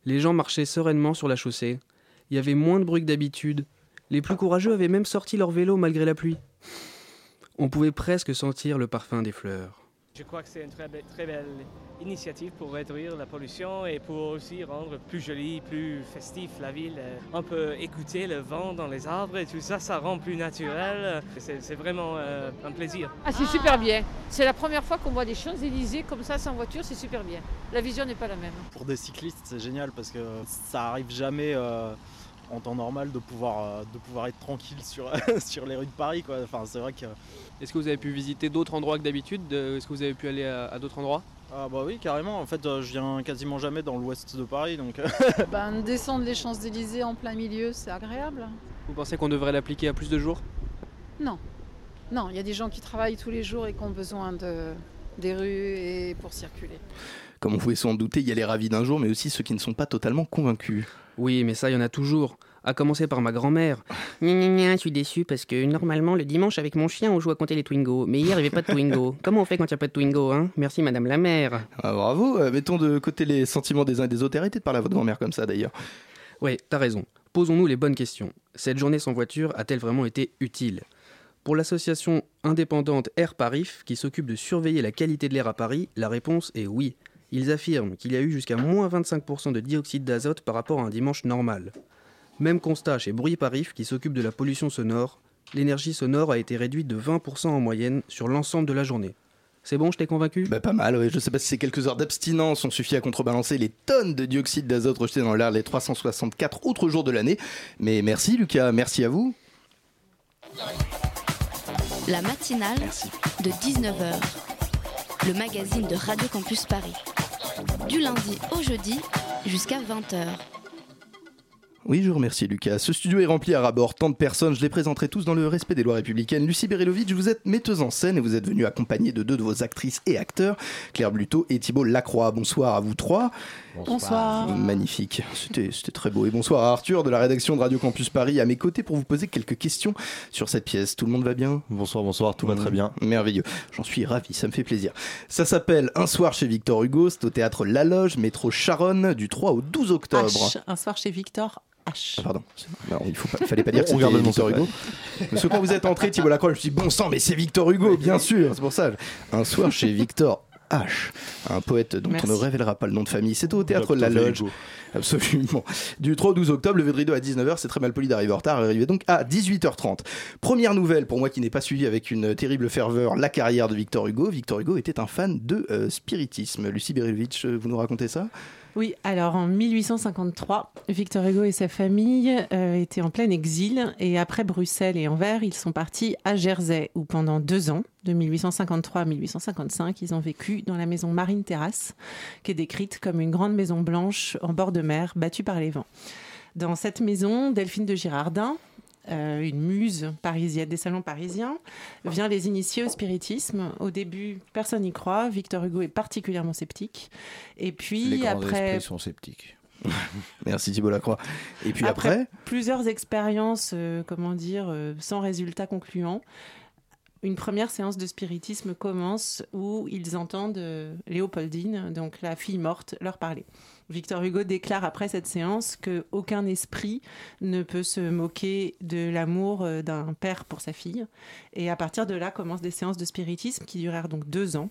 Les gens marchaient sereinement sur la chaussée, il y avait moins de bruit que d'habitude, les plus courageux avaient même sorti leur vélo malgré la pluie. On pouvait presque sentir le parfum des fleurs. Je crois que c'est une très, be- très belle initiative pour réduire la pollution et pour aussi rendre plus jolie, plus festif la ville. On peut écouter le vent dans les arbres et tout ça, ça rend plus naturel. C'est c'est vraiment euh, un plaisir. Ah, c'est super bien. C'est la première fois qu'on voit des Champs-Élysées comme ça sans voiture, c'est super bien. La vision n'est pas la même. Pour des cyclistes, c'est génial parce que ça arrive jamais euh, en temps normal de pouvoir, euh, de pouvoir être tranquille sur, [laughs] sur les rues de Paris. Quoi. Enfin, c'est vrai que. Est-ce que vous avez pu visiter d'autres endroits que d'habitude Euh, Est-ce que vous avez pu aller à, à d'autres endroits? Ah bah oui, carrément. En fait, euh, je viens quasiment jamais dans l'ouest de Paris, donc. [laughs] Ben, descendre les Champs-Élysées en plein milieu, c'est agréable. Vous pensez qu'on devrait l'appliquer à plus de jours? Non. Non, il y a des gens qui travaillent tous les jours et qui ont besoin de, des rues et pour circuler. Comme on pouvait s'en douter, il y a les ravis d'un jour, mais aussi ceux qui ne sont pas totalement convaincus. Oui, mais ça, il y en a toujours. À commencer par ma grand-mère. [laughs] Gna je suis déçu parce que normalement, le dimanche, avec mon chien, on joue à compter les Twingo. Mais hier, il n'y avait pas de Twingo. [laughs] Comment on fait quand il n'y a pas de Twingo, hein? Merci, madame la mère. Ah, bravo, euh, mettons de côté les sentiments des uns et des autres. Arrêtez de parler à votre grand-mère comme ça d'ailleurs. Ouais, t'as raison. Posons-nous les bonnes questions. Cette journée sans voiture a-t-elle vraiment été utile? Pour l'association indépendante Air Parif, qui s'occupe de surveiller la qualité de l'air à Paris, la réponse est oui. Ils affirment qu'il y a eu jusqu'à moins 25% de dioxyde d'azote par rapport à un dimanche normal. Même constat chez Bruit Parif, qui s'occupe de la pollution sonore. L'énergie sonore a été réduite de 20% en moyenne sur l'ensemble de la journée. C'est bon, je t'ai convaincu? Bah, pas mal, ouais. je sais pas si ces quelques heures d'abstinence ont suffi à contrebalancer les tonnes de dioxyde d'azote rejetés dans l'air les 364 autres jours de l'année. Mais merci Lucas, merci à vous. La matinale de 19h. Le magazine de Radio Campus Paris. Du lundi au jeudi jusqu'à 20h. Oui, je vous remercie Lucas. Ce studio est rempli à rabord, tant de personnes, je les présenterai tous dans le respect des lois républicaines. Lucie Berilovic, vous êtes metteuse en scène et vous êtes venue accompagnée de deux de vos actrices et acteurs, Claire Bluteau et Thibault Lacroix. Bonsoir à vous trois. Bonsoir. Magnifique, c'était très beau. Et bonsoir à Arthur de la rédaction de Radio Campus Paris à mes côtés pour vous poser quelques questions sur cette pièce. Tout le monde va bien? Bonsoir, bonsoir, tout va très bien. Merveilleux, j'en suis ravi, ça me fait plaisir. Ça s'appelle Un soir chez Victor Hugo, c'est au théâtre La Loge, métro Charonne, du 3 au 12 octobre. H, un soir chez Victor H. Ah, pardon, Non, il faut pas- fallait pas dire [laughs] que On c'était Victor. Hugo. Parce que quand vous êtes entré, Thibault Lacroix, je me suis dit, bon sang, mais c'est Victor Hugo, bien sûr, c'est pour ça. Un soir chez Victor H, un poète dont Merci. on ne révélera pas le nom de famille. C'est au théâtre Dr. La Loge. Absolument. Du 3 au 12 octobre, levé de rideau à 19h, c'est très mal poli d'arriver en retard, arrivé donc à 18h30. Première nouvelle, pour moi qui n'ai pas suivi avec une terrible ferveur la carrière de Victor Hugo, Victor Hugo était un fan de euh, spiritisme. Lucie Berilovitch, euh, vous nous racontez ça? Oui, alors en 1853, Victor Hugo et sa famille euh, étaient en plein exil et après Bruxelles et Anvers, ils sont partis à Jersey où pendant deux ans, de 1853 à 1855, ils ont vécu dans la maison Marine Terrace, qui est décrite comme une grande maison blanche en bord de mer battue par les vents. Dans cette maison, Delphine de Girardin, euh, une muse parisienne des salons parisiens, vient les initier au spiritisme. Au début, personne n'y croit. Victor Hugo est particulièrement sceptique. Et puis Les grands après, esprits sont sceptiques. [laughs] Merci Thibault Lacroix. Et puis après, plusieurs expériences, euh, comment dire, euh, sans résultat concluant. Une première séance de spiritisme commence où ils entendent Léopoldine, donc la fille morte, leur parler. Victor Hugo déclare après cette séance que aucun esprit ne peut se moquer de l'amour euh, d'un père pour sa fille. Et à partir de là commencent des séances de spiritisme qui durèrent donc deux ans,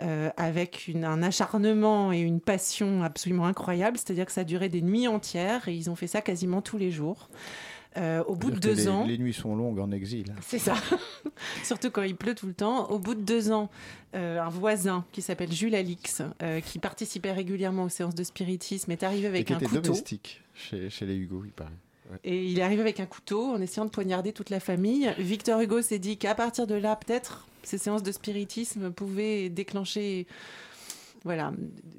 euh, avec un acharnement et une passion absolument incroyable. C'est-à-dire que ça durait des nuits entières et ils ont fait ça quasiment tous les jours. Euh, au bout de deux les, ans, Les nuits sont longues en exil. c'est ça. [laughs] Surtout quand il pleut tout le temps. Au bout de deux ans, euh, un voisin qui s'appelle Jules Alix, euh, qui participait régulièrement aux séances de spiritisme, est arrivé avec un était couteau. domestique chez, chez les Hugo, il paraît. Ouais. Et il est arrivé avec un couteau en essayant de poignarder toute la famille. Victor Hugo s'est dit qu'à partir de là, peut-être, ces séances de spiritisme pouvaient déclencher voilà,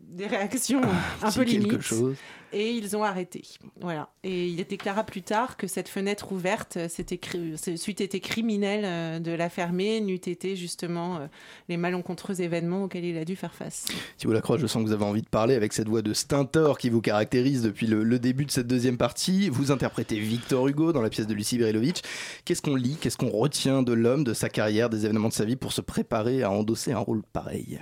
des réactions un c'est peu limites. chose. Et ils ont arrêté. Voilà. Et il déclara plus tard que cette fenêtre ouverte, c'était cri- c'est- c'eût été criminel euh, de la fermer, n'eût été justement euh, les malencontreux événements auxquels il a dû faire face. Thibault Lacroix, je sens que vous avez envie de parler avec cette voix de Stentor qui vous caractérise depuis le, le début de cette deuxième partie. Vous interprétez Victor Hugo dans la pièce de Lucie Berilovitch. Qu'est-ce qu'on lit, qu'est-ce qu'on retient de l'homme, de sa carrière, des événements de sa vie pour se préparer à endosser un rôle pareil?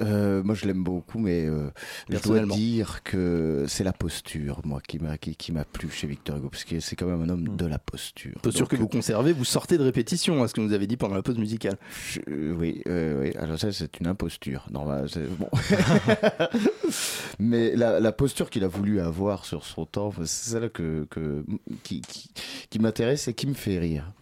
Euh, moi, je l'aime beaucoup, mais euh, je dois dire que c'est la posture, moi, qui m'a qui, qui m'a plu chez Victor Hugo, parce que c'est quand même un homme de la posture. Posture Donc, que vous conservez, vous sortez de répétition, à ce que vous avez dit pendant la pause musicale. je- euh, oui, euh, oui, alors ça, c'est une imposture. Normal, c'est bon. [laughs] Mais la, la posture qu'il a voulu avoir sur son temps, c'est celle que, que, qui, qui, qui m'intéresse et qui me fait rire.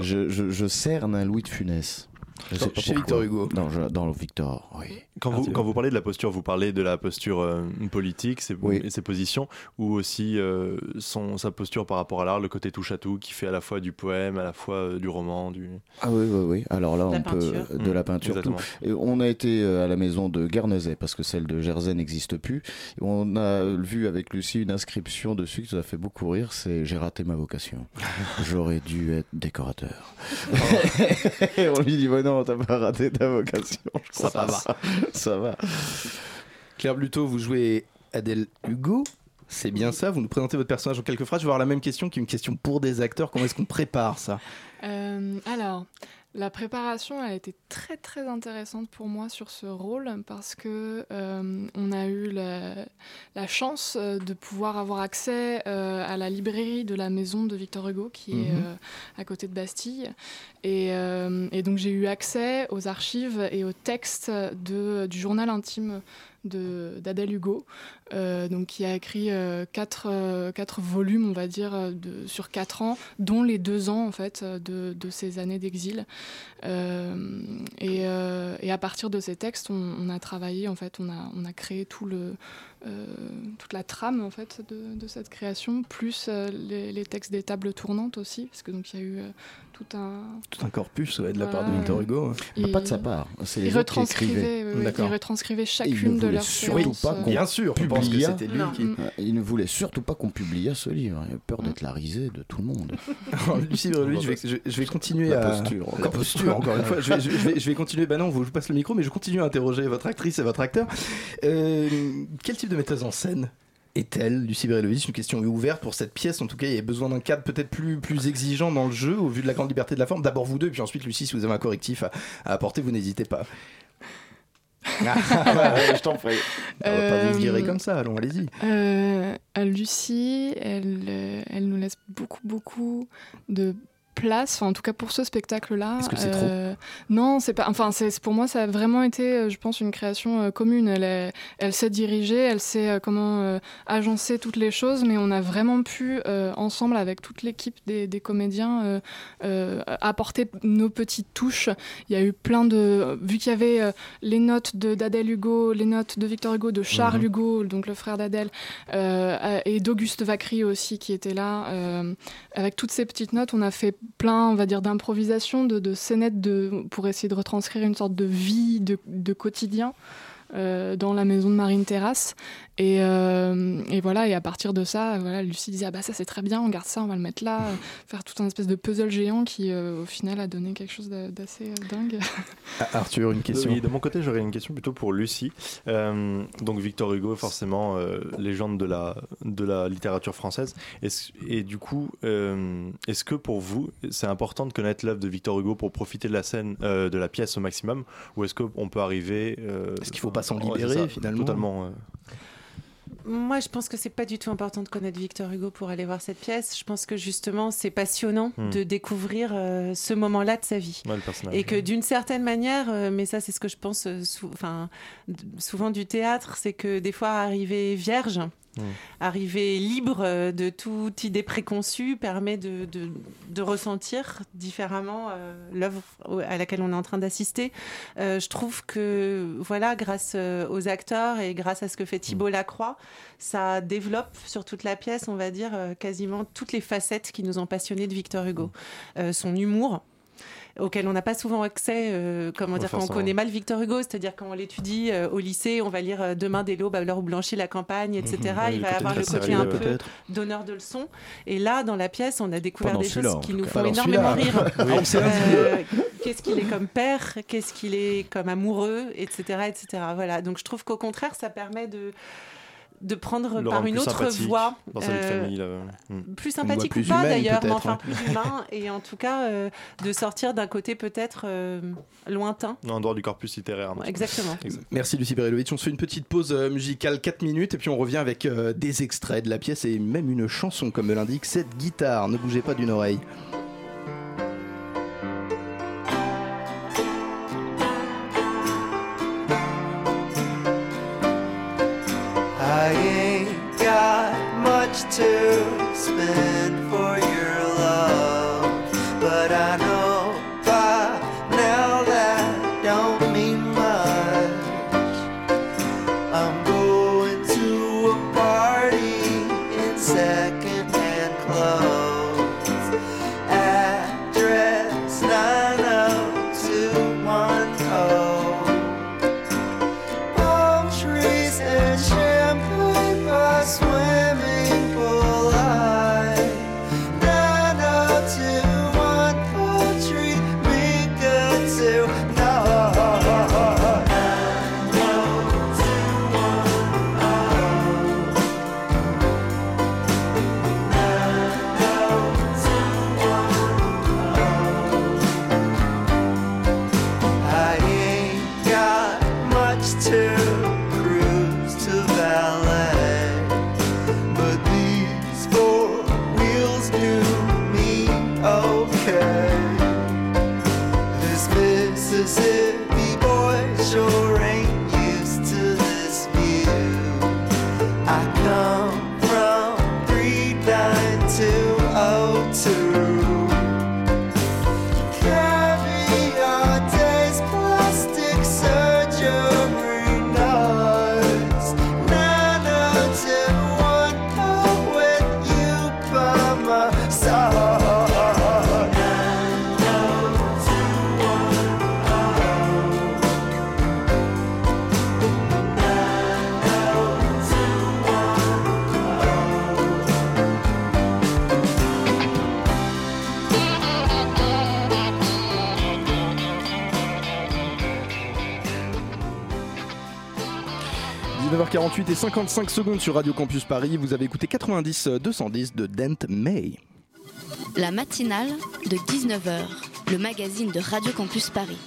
Je, je, je cerne un Louis de Funès. Je sais Dans- pas chez pourquoi. Victor Hugo. Non, je- dans le Victor, oui. Quand vous, Merci. quand vous parlez de la posture, vous parlez de la posture euh, politique ses, et ses positions, ou aussi euh, son, sa posture par rapport à l'art, le côté touche-à-tout, qui fait à la fois du poème, à la fois euh, du roman, du... Ah oui, oui, oui. Alors là, La on peut peinture. de Mmh, la peinture. exactement. tout. Et on a été euh, à la maison de Guernesey parce que celle de Jersey n'existe plus. Et on a vu avec Lucie une inscription dessus qui nous a fait beaucoup rire. C'est j'ai raté ma vocation. J'aurais dû être décorateur. [laughs] Et on lui dit bah non, t'as pas raté ta vocation. Je Ça crois va. Ça va. Claire Bluto, vous jouez Adèle Hugo. C'est bien ça, vous nous présentez votre personnage en quelques phrases. Je vais avoir la même question qui est une question pour des acteurs. Comment est-ce qu'on prépare ça? Euh, alors, la préparation a été très très intéressante pour moi sur ce rôle parce que euh, on a eu la, la chance euh, de pouvoir avoir accès euh, à la librairie de la maison de Victor Hugo qui est Mhm. euh, à côté de Bastille et, et donc j'ai eu accès aux archives et aux textes de, du journal intime d'Adèle Hugo, euh, donc qui a écrit euh, quatre, euh, quatre volumes, on va dire, euh, de, sur quatre ans, dont les deux ans en fait de, de ces années d'exil. Euh, et, euh, et à partir de ces textes, on, on a travaillé, en fait, on a, on a créé tout le, euh, toute la trame en fait de, de cette création, plus euh, les, les textes des tables tournantes aussi, parce que donc il y a eu euh, tout un Tout un corpus ouais, de la part de. Victor Hugo. Bah, pas de sa part. C'est les ils autres qui retranscrivaient, écrivaient. oui, oui, D'accord. ils retranscrivaient Et il chacune ne de leurs surtout séances. pas Bien sûr, pense que publia- c'était lui Non. qui- Il ne voulait surtout pas qu'on publia ce livre. Il a peur d'être la risée de tout le monde. [laughs] [laughs] Alors, Lucie Brélovic, je vais, je, je vais continuer La à... posture, encore. La posture, encore une fois. Je vais, je, je vais, je vais continuer... Bah non, vous- je vous passe le micro, mais je continue à interroger votre actrice et votre acteur. Euh, quel type de metteuse en scène est-elle, Lucie Brélovic Une question ouverte pour cette pièce. En tout cas, il y a besoin d'un cadre peut-être plus, plus exigeant dans le jeu, au vu de la grande liberté de la forme. D'abord vous deux, puis ensuite, Lucie, si vous avez un correctif à, à apporter, vous n'hésitez pas. Ah, ouais, je t'en prie. On va pas vous virer comme ça, allons, allez-y. Euh, euh, Lucie, elle, euh, elle nous laisse beaucoup, beaucoup de place, enfin, en tout cas pour ce spectacle-là. Est-ce que c'est trop Non, c'est pas. Enfin, c'est pour moi, ça a vraiment été, euh, je pense, une création euh, commune. Elle, est- elle sait diriger, elle sait euh, comment euh, agencer toutes les choses, mais on a vraiment pu, euh, ensemble, avec toute l'équipe des, des comédiens, euh, euh, apporter nos petites touches. Il y a eu plein de. Vu qu'il y avait euh, les notes de- d'Adèle Hugo, les notes de Victor Hugo, de Charles Mhm. Hugo, donc le frère d'Adèle, euh, et d'Auguste Vacry aussi qui était là. euh, avec toutes ces petites notes, on a fait plein, on va dire, d'improvisation, de, de scénettes de, pour essayer de retranscrire une sorte de vie, de, de quotidien. Euh, dans la maison de Marine Terrasse et, euh, et voilà et à partir de ça voilà Lucie disait ah bah ça c'est très bien on garde ça on va le mettre là [laughs] faire tout un espèce de puzzle géant qui euh, au final a donné quelque chose d'a- d'assez euh, dingue Ah, Arthur, une question. Oui, de mon côté, j'aurais une question plutôt pour Lucie. Euh, donc Victor Hugo, forcément, euh, légende de la, de la littérature française. Et du coup, euh, est-ce que pour vous, c'est important de connaître l'œuvre de Victor Hugo pour profiter de la scène, euh, de la pièce au maximum Ou est-ce qu'on peut arriver... Est-ce qu'il faut pas s'en libérer, ça, finalement Totalement. euh. Moi, je pense que c'est pas du tout important de connaître Victor Hugo pour aller voir cette pièce. Je pense que justement, c'est passionnant Hmm. de découvrir euh, ce moment-là de sa vie. Ouais, le personnage. Et que d'une certaine manière, euh, mais ça, c'est ce que je pense euh, sou- souvent du théâtre, c'est que des fois, arriver vierge, Hmm. arriver libre euh, de toute idée préconçue permet de, de- de ressentir différemment euh, l'œuvre à laquelle on est en train d'assister. Euh, je trouve que, voilà, grâce aux acteurs et grâce à ce que fait Thibault Lacroix, ça développe sur toute la pièce, on va dire, quasiment toutes les facettes qui nous ont passionnés de Victor Hugo. Euh, son humour auquel on n'a pas souvent accès, euh, comment dire, quand on connaît mal Victor Hugo, c'est-à-dire quand on l'étudie euh, au lycée, on va lire euh, Demain dès l'aube à l'heure où blanchit la campagne, etc. Mhm. Il va avoir le côté un peu donneur de leçons. Et là, dans la pièce, on a découvert des choses qui nous font énormément rire. [laughs] Qu'est-ce qu'il est comme père, qu'est-ce qu'il est comme amoureux, etc., etc. Voilà. Donc je trouve qu'au contraire, ça permet de de prendre Le par une autre voie. Dans sa vie de euh, famille. là, hmm. plus sympathique plus ou pas d'ailleurs, mais enfin hein. plus humain et en tout cas euh, de sortir d'un côté peut-être euh, lointain. En dehors du corpus littéraire. Exactement. [laughs] Exact. Merci Lucie Berelovitch. On se fait une petite pause musicale 4 minutes et puis on revient avec euh, des extraits de la pièce et même une chanson comme l'indique cette guitare. Ne bougez pas d'une oreille. 48 et 55 secondes sur Radio Campus Paris. Vous avez écouté 90 210 de Dent May. La matinale de 19h, le magazine de Radio Campus Paris.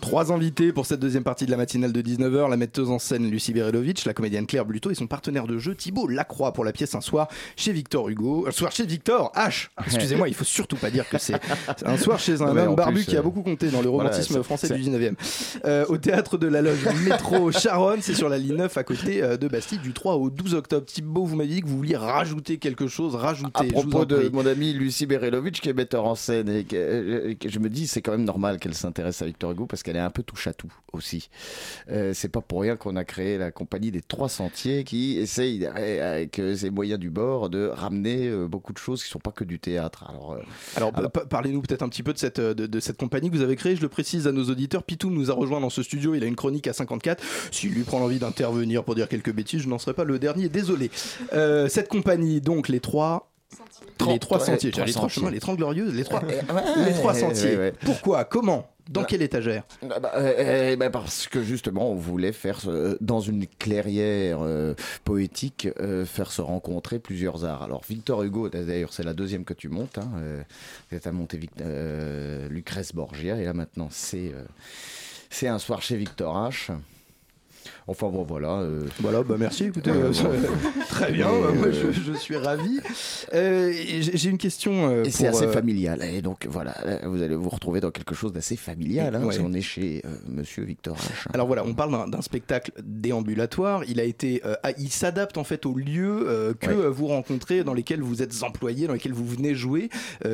Trois invités pour cette deuxième partie de la matinale de 19h, la metteuse en scène Lucie Berelovitch, la comédienne Claire Bluto et son partenaire de jeu Thibaut Lacroix pour la pièce Un soir chez Victor Hugo. Un soir chez Victor H. Excusez-moi, il faut surtout pas dire que c'est un soir chez un homme barbu plus, qui a euh, beaucoup compté dans le romantisme français du 19e. Euh, au théâtre de la loge métro Charonne, c'est sur la ligne 9 à côté euh, de Bastille du 3 au 12 octobre. Thibaut, vous m'avez dit que vous vouliez rajouter quelque chose, rajouter. À propos de mon amie Lucie Berelovitch, qui est metteur en scène, et que, que je me dis, c'est quand même normal qu'elle s'intéresse à Victor Hugo parce qu'elle est un peu touche à tout aussi. Euh, c'est pas pour rien qu'on a créé la compagnie des Trois Sentiers qui essaye, euh, avec euh, ses moyens du bord, de ramener beaucoup de choses qui sont pas que du théâtre. Alors, euh, Alors, pa- pa- parlez-nous peut-être un petit peu de cette, de, de cette compagnie que vous avez créée. Je le précise à nos auditeurs. Pitou nous a rejoint dans ce studio. Il a une chronique à 54. S'il lui prend l'envie d'intervenir pour dire quelques bêtises, je n'en serai pas le dernier. Désolé. Euh, cette compagnie, donc, les trois. Les trois Ouais, sentiers, trois les trois sentiers. chemins, les trois glorieuses, les trois, [laughs] Ouais, les trois sentiers. ouais, ouais. Pourquoi? Comment? Dans Bah, quelle étagère? Ah bah, euh, euh, bah, parce que justement, on voulait faire ce- dans une clairière euh, poétique euh, faire se rencontrer plusieurs arts. Alors Victor Hugo, d'ailleurs, c'est la deuxième que tu montes. Hein, euh, tu as monté euh, Lucrèce Borgia et là maintenant c'est euh, c'est un soir chez Victor H. Enfin bon voilà. euh, Voilà, bah merci. Écoutez, euh, [laughs] très bien. Bah, moi, euh, je, je suis ravi. Euh, j'ai une question. Et c'est assez familial. Et donc voilà, là, vous allez vous retrouver dans quelque chose d'assez familial. Hein, Ouais. parce qu'on est chez Monsieur Victor H. Alors voilà, on parle d'un- spectacle déambulatoire. Il a été, ah, il s'adapte en fait aux lieux que Ouais. vous rencontrez, dans lesquels vous êtes employé, dans lesquels vous venez jouer.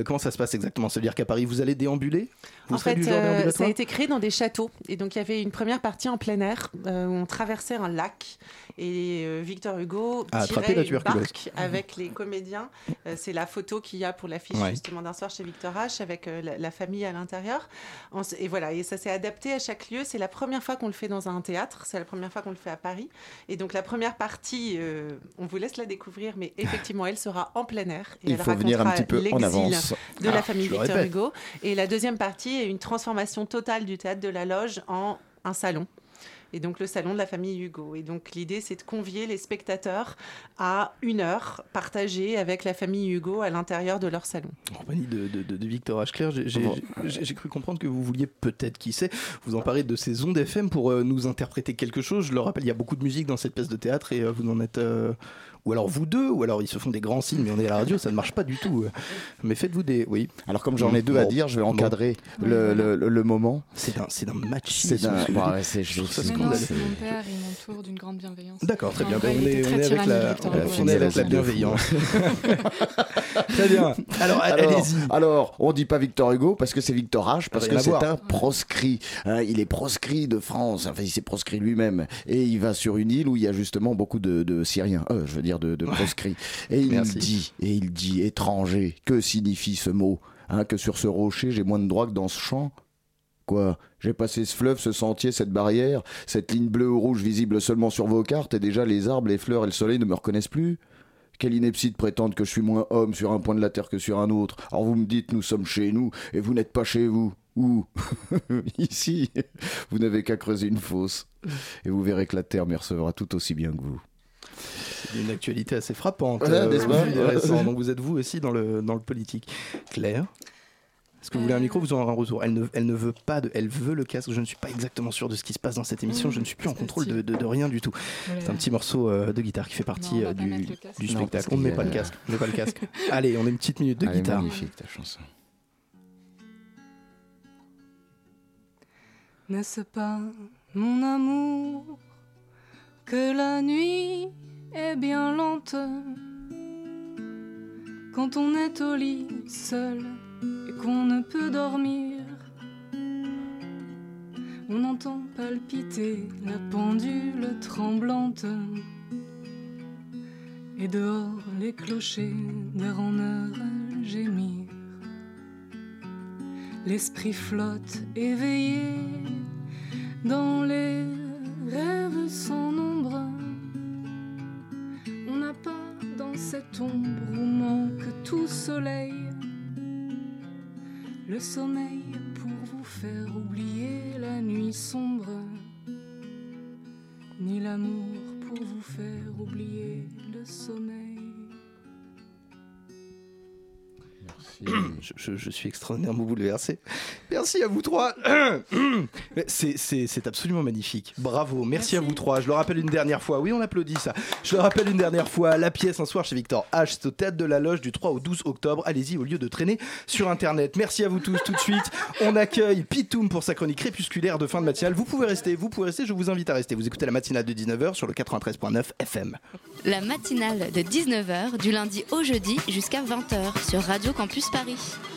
Comment ça se passe exactement? Ça veut dire qu'à Paris, vous allez déambuler? Vous En fait, euh, ça a été créé dans des châteaux. Et donc, il y avait une première partie en plein air euh, où on traversait un lac. Et euh, Victor Hugo A tirait la une barque avec les comédiens. C'est la photo qu'il y a pour l'affiche Ouais. justement d'un soir chez Victor H avec la, la famille à l'intérieur. Et voilà, et ça s'est adapté à chaque lieu. C'est la première fois qu'on le fait dans un théâtre. C'est la première fois qu'on le fait à Paris. Et donc, la première partie, on vous laisse la découvrir, mais effectivement, elle sera en plein air. Et Il elle faut venir un petit peu en avance. de Ah, la famille je le Victor répète. Hugo. Et la deuxième partie est une transformation totale du théâtre de la Loge en un salon. Et donc le salon de la famille Hugo. Et donc l'idée, c'est de convier les spectateurs à une heure partagée avec la famille Hugo à l'intérieur de leur salon. En compagnie de, de- de- Victor j'ai cru comprendre que vous vouliez peut-être, qui sait, vous emparer de ces ondes FM pour euh, nous interpréter quelque chose. Je le rappelle, il y a beaucoup de musique dans cette pièce de théâtre et euh, vous en êtes. euh, ou alors vous deux, ou alors ils se font des grands signes, mais on est à la radio, ça ne marche pas du tout. Mais faites-vous des. Oui. Alors comme j'en ai deux à Bon. dire, je vais Bon. encadrer le, le- le- le moment. C'est d'un, c'est machisme. C'est d'un- ouais, c'est- c'est mon père, il m'entoure d'une grande bienveillance. D'accord, très bien. Vrai, Ben, on, est, était on est avec la, on est avec la bienveillance. [laughs] très bien. Alors, allez-y. alors, on dit pas Victor Hugo parce que c'est Victor H, parce que c'est un proscrit. hein. il est proscrit de France, enfin il s'est proscrit lui-même. Et il va sur une île où il y a justement beaucoup de, de Syriens, euh, je veux dire de, de proscrits. Et il Merci. dit, et il dit étranger, que signifie ce mot? Hein, Que sur ce rocher j'ai moins de droits que dans ce champ? Quoi? J'ai passé ce fleuve, ce sentier, cette barrière, cette ligne bleue ou rouge visible seulement sur vos cartes, et déjà les arbres, les fleurs et le soleil ne me reconnaissent plus? Quelle ineptie de prétendre que je suis moins homme sur un point de la terre que sur un autre. Alors vous me dites, nous sommes chez nous, et vous n'êtes pas chez vous. Où? [laughs] Ici. Vous n'avez qu'à creuser une fosse, et vous verrez que la terre me recevra tout aussi bien que vous. C'est une actualité assez frappante. Ouais, euh. Donc vous êtes vous aussi dans le, dans le politique. Claire est-ce que vous voulez un micro Vous aurez un retour. Elle ne, elle ne veut pas de. Elle veut le casque. Je ne suis pas exactement sûr de ce qui se passe dans cette émission. Je ne suis plus en contrôle de, de- de rien du tout. C'est un petit morceau euh, de guitare qui fait partie Non, euh, du, du spectacle. On ne met pas le casque. On met pas le [laughs] casque. Allez, on a une petite minute de est guitare. magnifique ta chanson. N'est-ce pas, mon amour, que la nuit est bien lente quand on est au lit seul et qu'on ne peut dormir On entend palpiter la pendule tremblante et dehors les clochers d'heure en heure gémir. L'esprit flotte éveillé dans les rêves sans nombre. Dans cette ombre où manque tout soleil le sommeil pour vous faire oublier la nuit sombre, ni l'amour pour vous faire oublier le sommeil. [clears throat] je, je- je suis extraordinairement bouleversé. Merci à vous trois. [clears throat] C'est absolument magnifique. Bravo. Merci, à vous trois. Je le rappelle une dernière fois. Oui, on applaudit ça. Je le rappelle une dernière fois. La pièce un soir chez Victor H. C'est au théâtre de la Loge du 3 au 12 octobre. Allez-y au lieu de traîner sur Internet. Merci à vous tous. Tout de suite, on accueille Pitoum pour sa chronique crépusculaire de fin de matinale. Vous pouvez rester. Vous pouvez rester. Je vous invite à rester. Vous écoutez la matinale de 19h sur le 93.9 FM. La matinale de 19h du lundi au jeudi jusqu'à 20h sur Radio Campus Paris.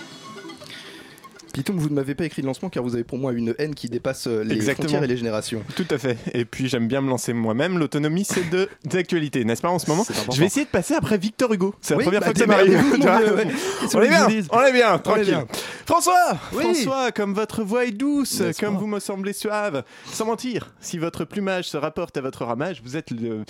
Pitoum, vous ne m'avez pas écrit de lancement car vous avez pour moi une haine qui dépasse euh, les Exactement. frontières et les générations. Tout à fait. Et puis j'aime bien me lancer moi-même. L'autonomie, c'est de d'actualité, n'est-ce pas en ce moment. Je vais essayer de passer après Victor Hugo. C'est la Oui, première bah, fois que ça m'arrive. ouais. On est bien, on est bien, est tranquille. bien. François, Oui. François, comme votre voix est douce, comme vous me semblez suave, sans mentir, si votre plumage se rapporte à votre ramage, vous êtes le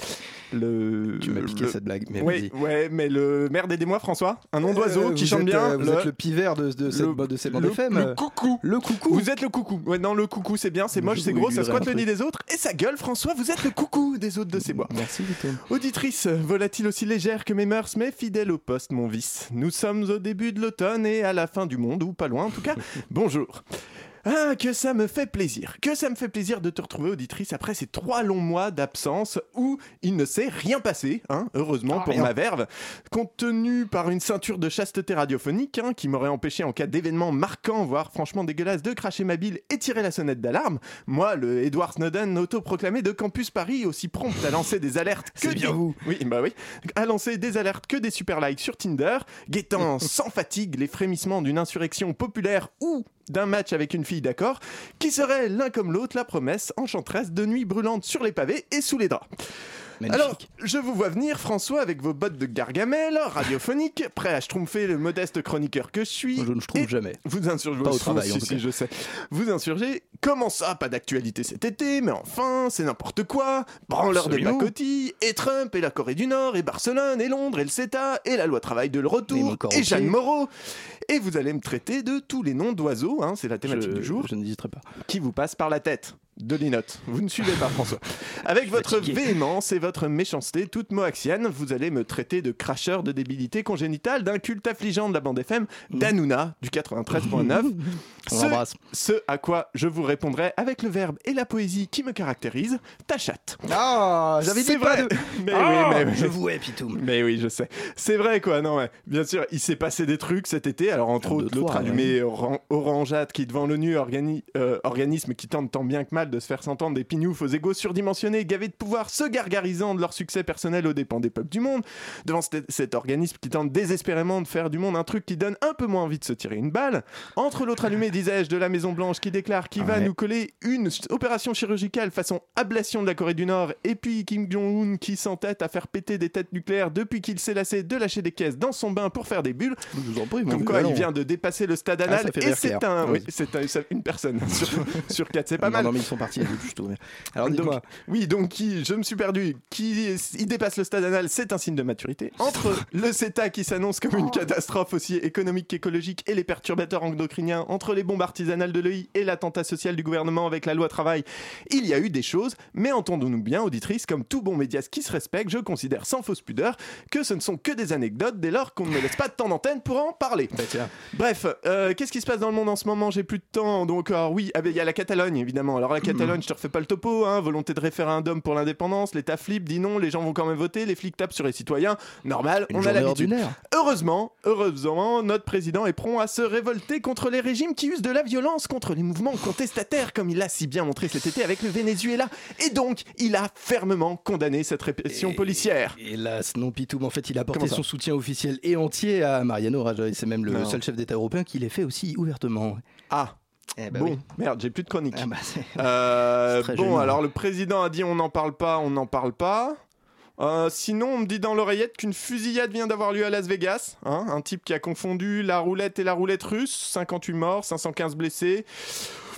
le. Tu m'as piqué le- cette blague, mais oui, ouais, mais le merde aidez-moi François, un nom d'oiseau Euh, qui chante êtes, bien. euh, vous êtes le pivert de, de cette, de cette bande FM. Le coucou. Le coucou. Vous êtes le coucou. Ouais, non, le coucou, c'est bien, c'est moche, c'est gros, ça squatte le nid des autres. Et ça gueule, François, vous êtes le coucou des autres de ces bois. Merci, Victor. Auditrice, volatile aussi légère que mes mœurs, mais fidèle au poste, mon vice. Nous sommes au début de l'automne et à la fin du monde, ou pas loin en tout cas. [laughs] Bonjour. Ah, que ça me fait plaisir. Que ça me fait plaisir de te retrouver, auditrice, après ces trois longs mois d'absence où il ne s'est rien passé, hein, heureusement Ah, pour rien. ma verve, compte tenu par une ceinture de chasteté radiophonique hein, qui m'aurait empêché en cas d'événement marquant, voire franchement dégueulasse, de cracher ma bile et tirer la sonnette d'alarme. Moi, le Edward Snowden autoproclamé de Campus Paris, aussi prompt à lancer des alertes [laughs] que bien des- vous. oui, bah oui. À lancer des alertes que des super likes sur Tinder, guettant [laughs] sans fatigue les frémissements d'une insurrection populaire ou d'un match avec une fille d'accord, qui serait l'un comme l'autre la promesse enchanteresse de nuits brûlantes sur les pavés et sous les draps. Magnifique. Alors, je vous vois venir, François, avec vos bottes de gargamel, radiophonique, prêt à schtroumpfer le modeste chroniqueur que je suis. Je ne trouve jamais. Vous insurgez Pas au travail, en si, si, je sais. Vous insurgez. Comment ça, pas d'actualité cet été Mais enfin, c'est n'importe quoi. Branleur de pacotille, et Trump, et la Corée du Nord, et Barcelone, et Londres, et le CETA, et la loi travail de le retour, et. Jeanne Moreau. Et vous allez me traiter de tous les noms d'oiseaux, hein, c'est la thématique Je- du jour, Je n'hésiterai pas. qui vous passent par la tête. De l'inote. Vous ne suivez pas François. Avec votre Fatigué. véhémence et votre méchanceté toute moaxienne, vous allez me traiter de cracheur de débilité congénitale, d'un culte affligeant de la bande FM, d'Anouna du 93.9. [laughs] On Ce- ce à quoi je vous répondrai avec le verbe et la poésie qui me caractérise, ta chatte. Ah, j'avais C'est dit pas vrai. de. [laughs] Mais Ah, oui, mais oui. Je vous hais, Pitoum. Mais oui, je sais. C'est vrai, quoi. Non, ouais. Bien sûr, il s'est passé des trucs cet été. Alors, entre autres, l'autre allumé oran- orangeâtre qui, devant l'ONU, organi- euh, organisme qui tente tant bien que mal de se faire s'entendre des pignoufs aux égaux surdimensionnés, gavés de pouvoir, se gargarisant de leur succès personnel aux dépens des peuples du monde. Devant cet, organisme qui tente désespérément de faire du monde un truc qui donne un peu moins envie de se tirer une balle. Entre l'autre allumé, disais-je, de la Maison-Blanche qui déclare qu'il va nous coller une opération chirurgicale façon ablation de la Corée du Nord, et puis Kim Jong-un qui s'entête à faire péter des têtes nucléaires depuis qu'il s'est lassé de lâcher des caisses dans son bain pour faire des bulles. Je vous en prie, mon Comme quoi, il vient de dépasser le stade Ah, anal, et c'est un, Oui. un- une personne [laughs] sur, sur quatre, c'est pas non, mal. Non, mais ils sont partis, les deux. Alors, Donc, dis-moi. oui, donc qui, je me suis perdu. Qui il dépasse le stade anal, c'est un signe de maturité. Entre [laughs] le CETA qui s'annonce comme une catastrophe aussi économique qu'écologique et les perturbateurs endocriniens, entre les bombes artisanales de l'EI et l'attentat social du gouvernement avec la loi travail, il y a eu des choses. Mais entendons-nous bien, auditrice, comme tout bon médias qui se respecte, je considère sans fausse pudeur que ce ne sont que des anecdotes dès lors qu'on ne me laisse pas de temps d'antenne pour en parler. Bah. Bref, euh, qu'est-ce qui se passe dans le monde en ce moment? J'ai plus de temps, donc alors oui, ah ben, il y a la Catalogne évidemment. Alors la Catalogne, je te refais pas le topo, hein, volonté de référendum pour l'indépendance, l'État flippe, dit non, les gens vont quand même voter, les flics tapent sur les citoyens, normal, Une on a l'habitude. Heureusement, heureusement, notre président est prompt à se révolter contre les régimes qui usent de la violence contre les mouvements contestataires, comme il l'a si bien montré cet été avec le Venezuela. Et donc, il a fermement condamné cette répression policière. Hélas, non, Pitoum. En fait, il a apporté son soutien officiel et entier à Mariano Rajoy. C'est même le Non. seul chef d'État européen qui l'ait fait aussi ouvertement. Ah. Eh ben bon, oui. merde, j'ai plus de chronique. Ah bah, [laughs] Euh, [laughs] bon, alors le président a dit on n'en parle pas, on n'en parle pas. Euh, sinon, on me dit dans l'oreillette qu'une fusillade vient d'avoir lieu à Las Vegas. hein, un type qui a confondu la roulette et la roulette russe. 58 morts, 515 blessés.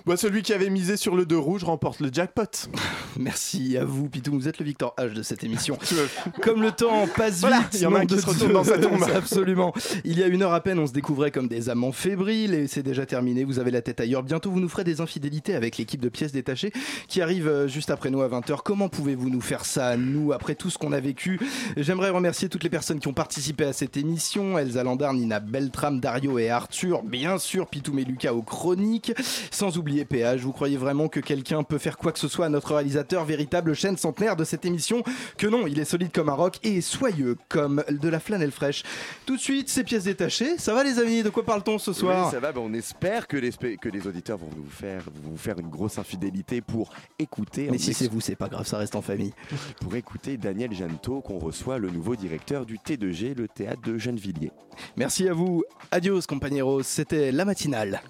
Bah, celui qui avait misé sur le 2 rouge remporte le jackpot. [laughs] Merci à vous, Pitou. Vous êtes le Victor H de cette émission. [laughs] Comme le temps passe vite, il y en a un qui se retourne dans sa tombe. [laughs] Absolument. Il y a une heure à peine, on se découvrait comme des amants fébriles et c'est déjà terminé. Vous avez la tête ailleurs. Bientôt, vous nous ferez des infidélités avec l'équipe de pièces détachées qui arrive euh, juste après nous à 20h. Comment pouvez-vous nous faire ça, nous, après tout ce qu'on a vécu? J'aimerais remercier toutes les personnes qui ont participé à cette émission Elsa Landard, Nina Beltram, Dario et Arthur. Bien sûr, Pitoum et Lucas aux chroniques. Sans oublier PH. Vous croyez vraiment que quelqu'un peut faire quoi que ce soit à notre réalisateur, véritable chaîne centenaire de cette émission? Que non, il est solide comme un roc et soyeux comme de la flanelle fraîche. Tout de suite, ces pièces détachées. Ça va, les amis? De quoi parle-t-on ce soir? Oui, ça va, bah, on espère que les, spé- que les auditeurs vont vous faire, vont vous faire une grosse infidélité pour écouter. Mais si c'est vous, c'est pas grave, ça reste en famille. Pour écouter Daniel Janto, qu'on reçoit le nouveau directeur du T2G, le théâtre de Gennevilliers. Merci à vous. Adios, compañeros. C'était la matinale.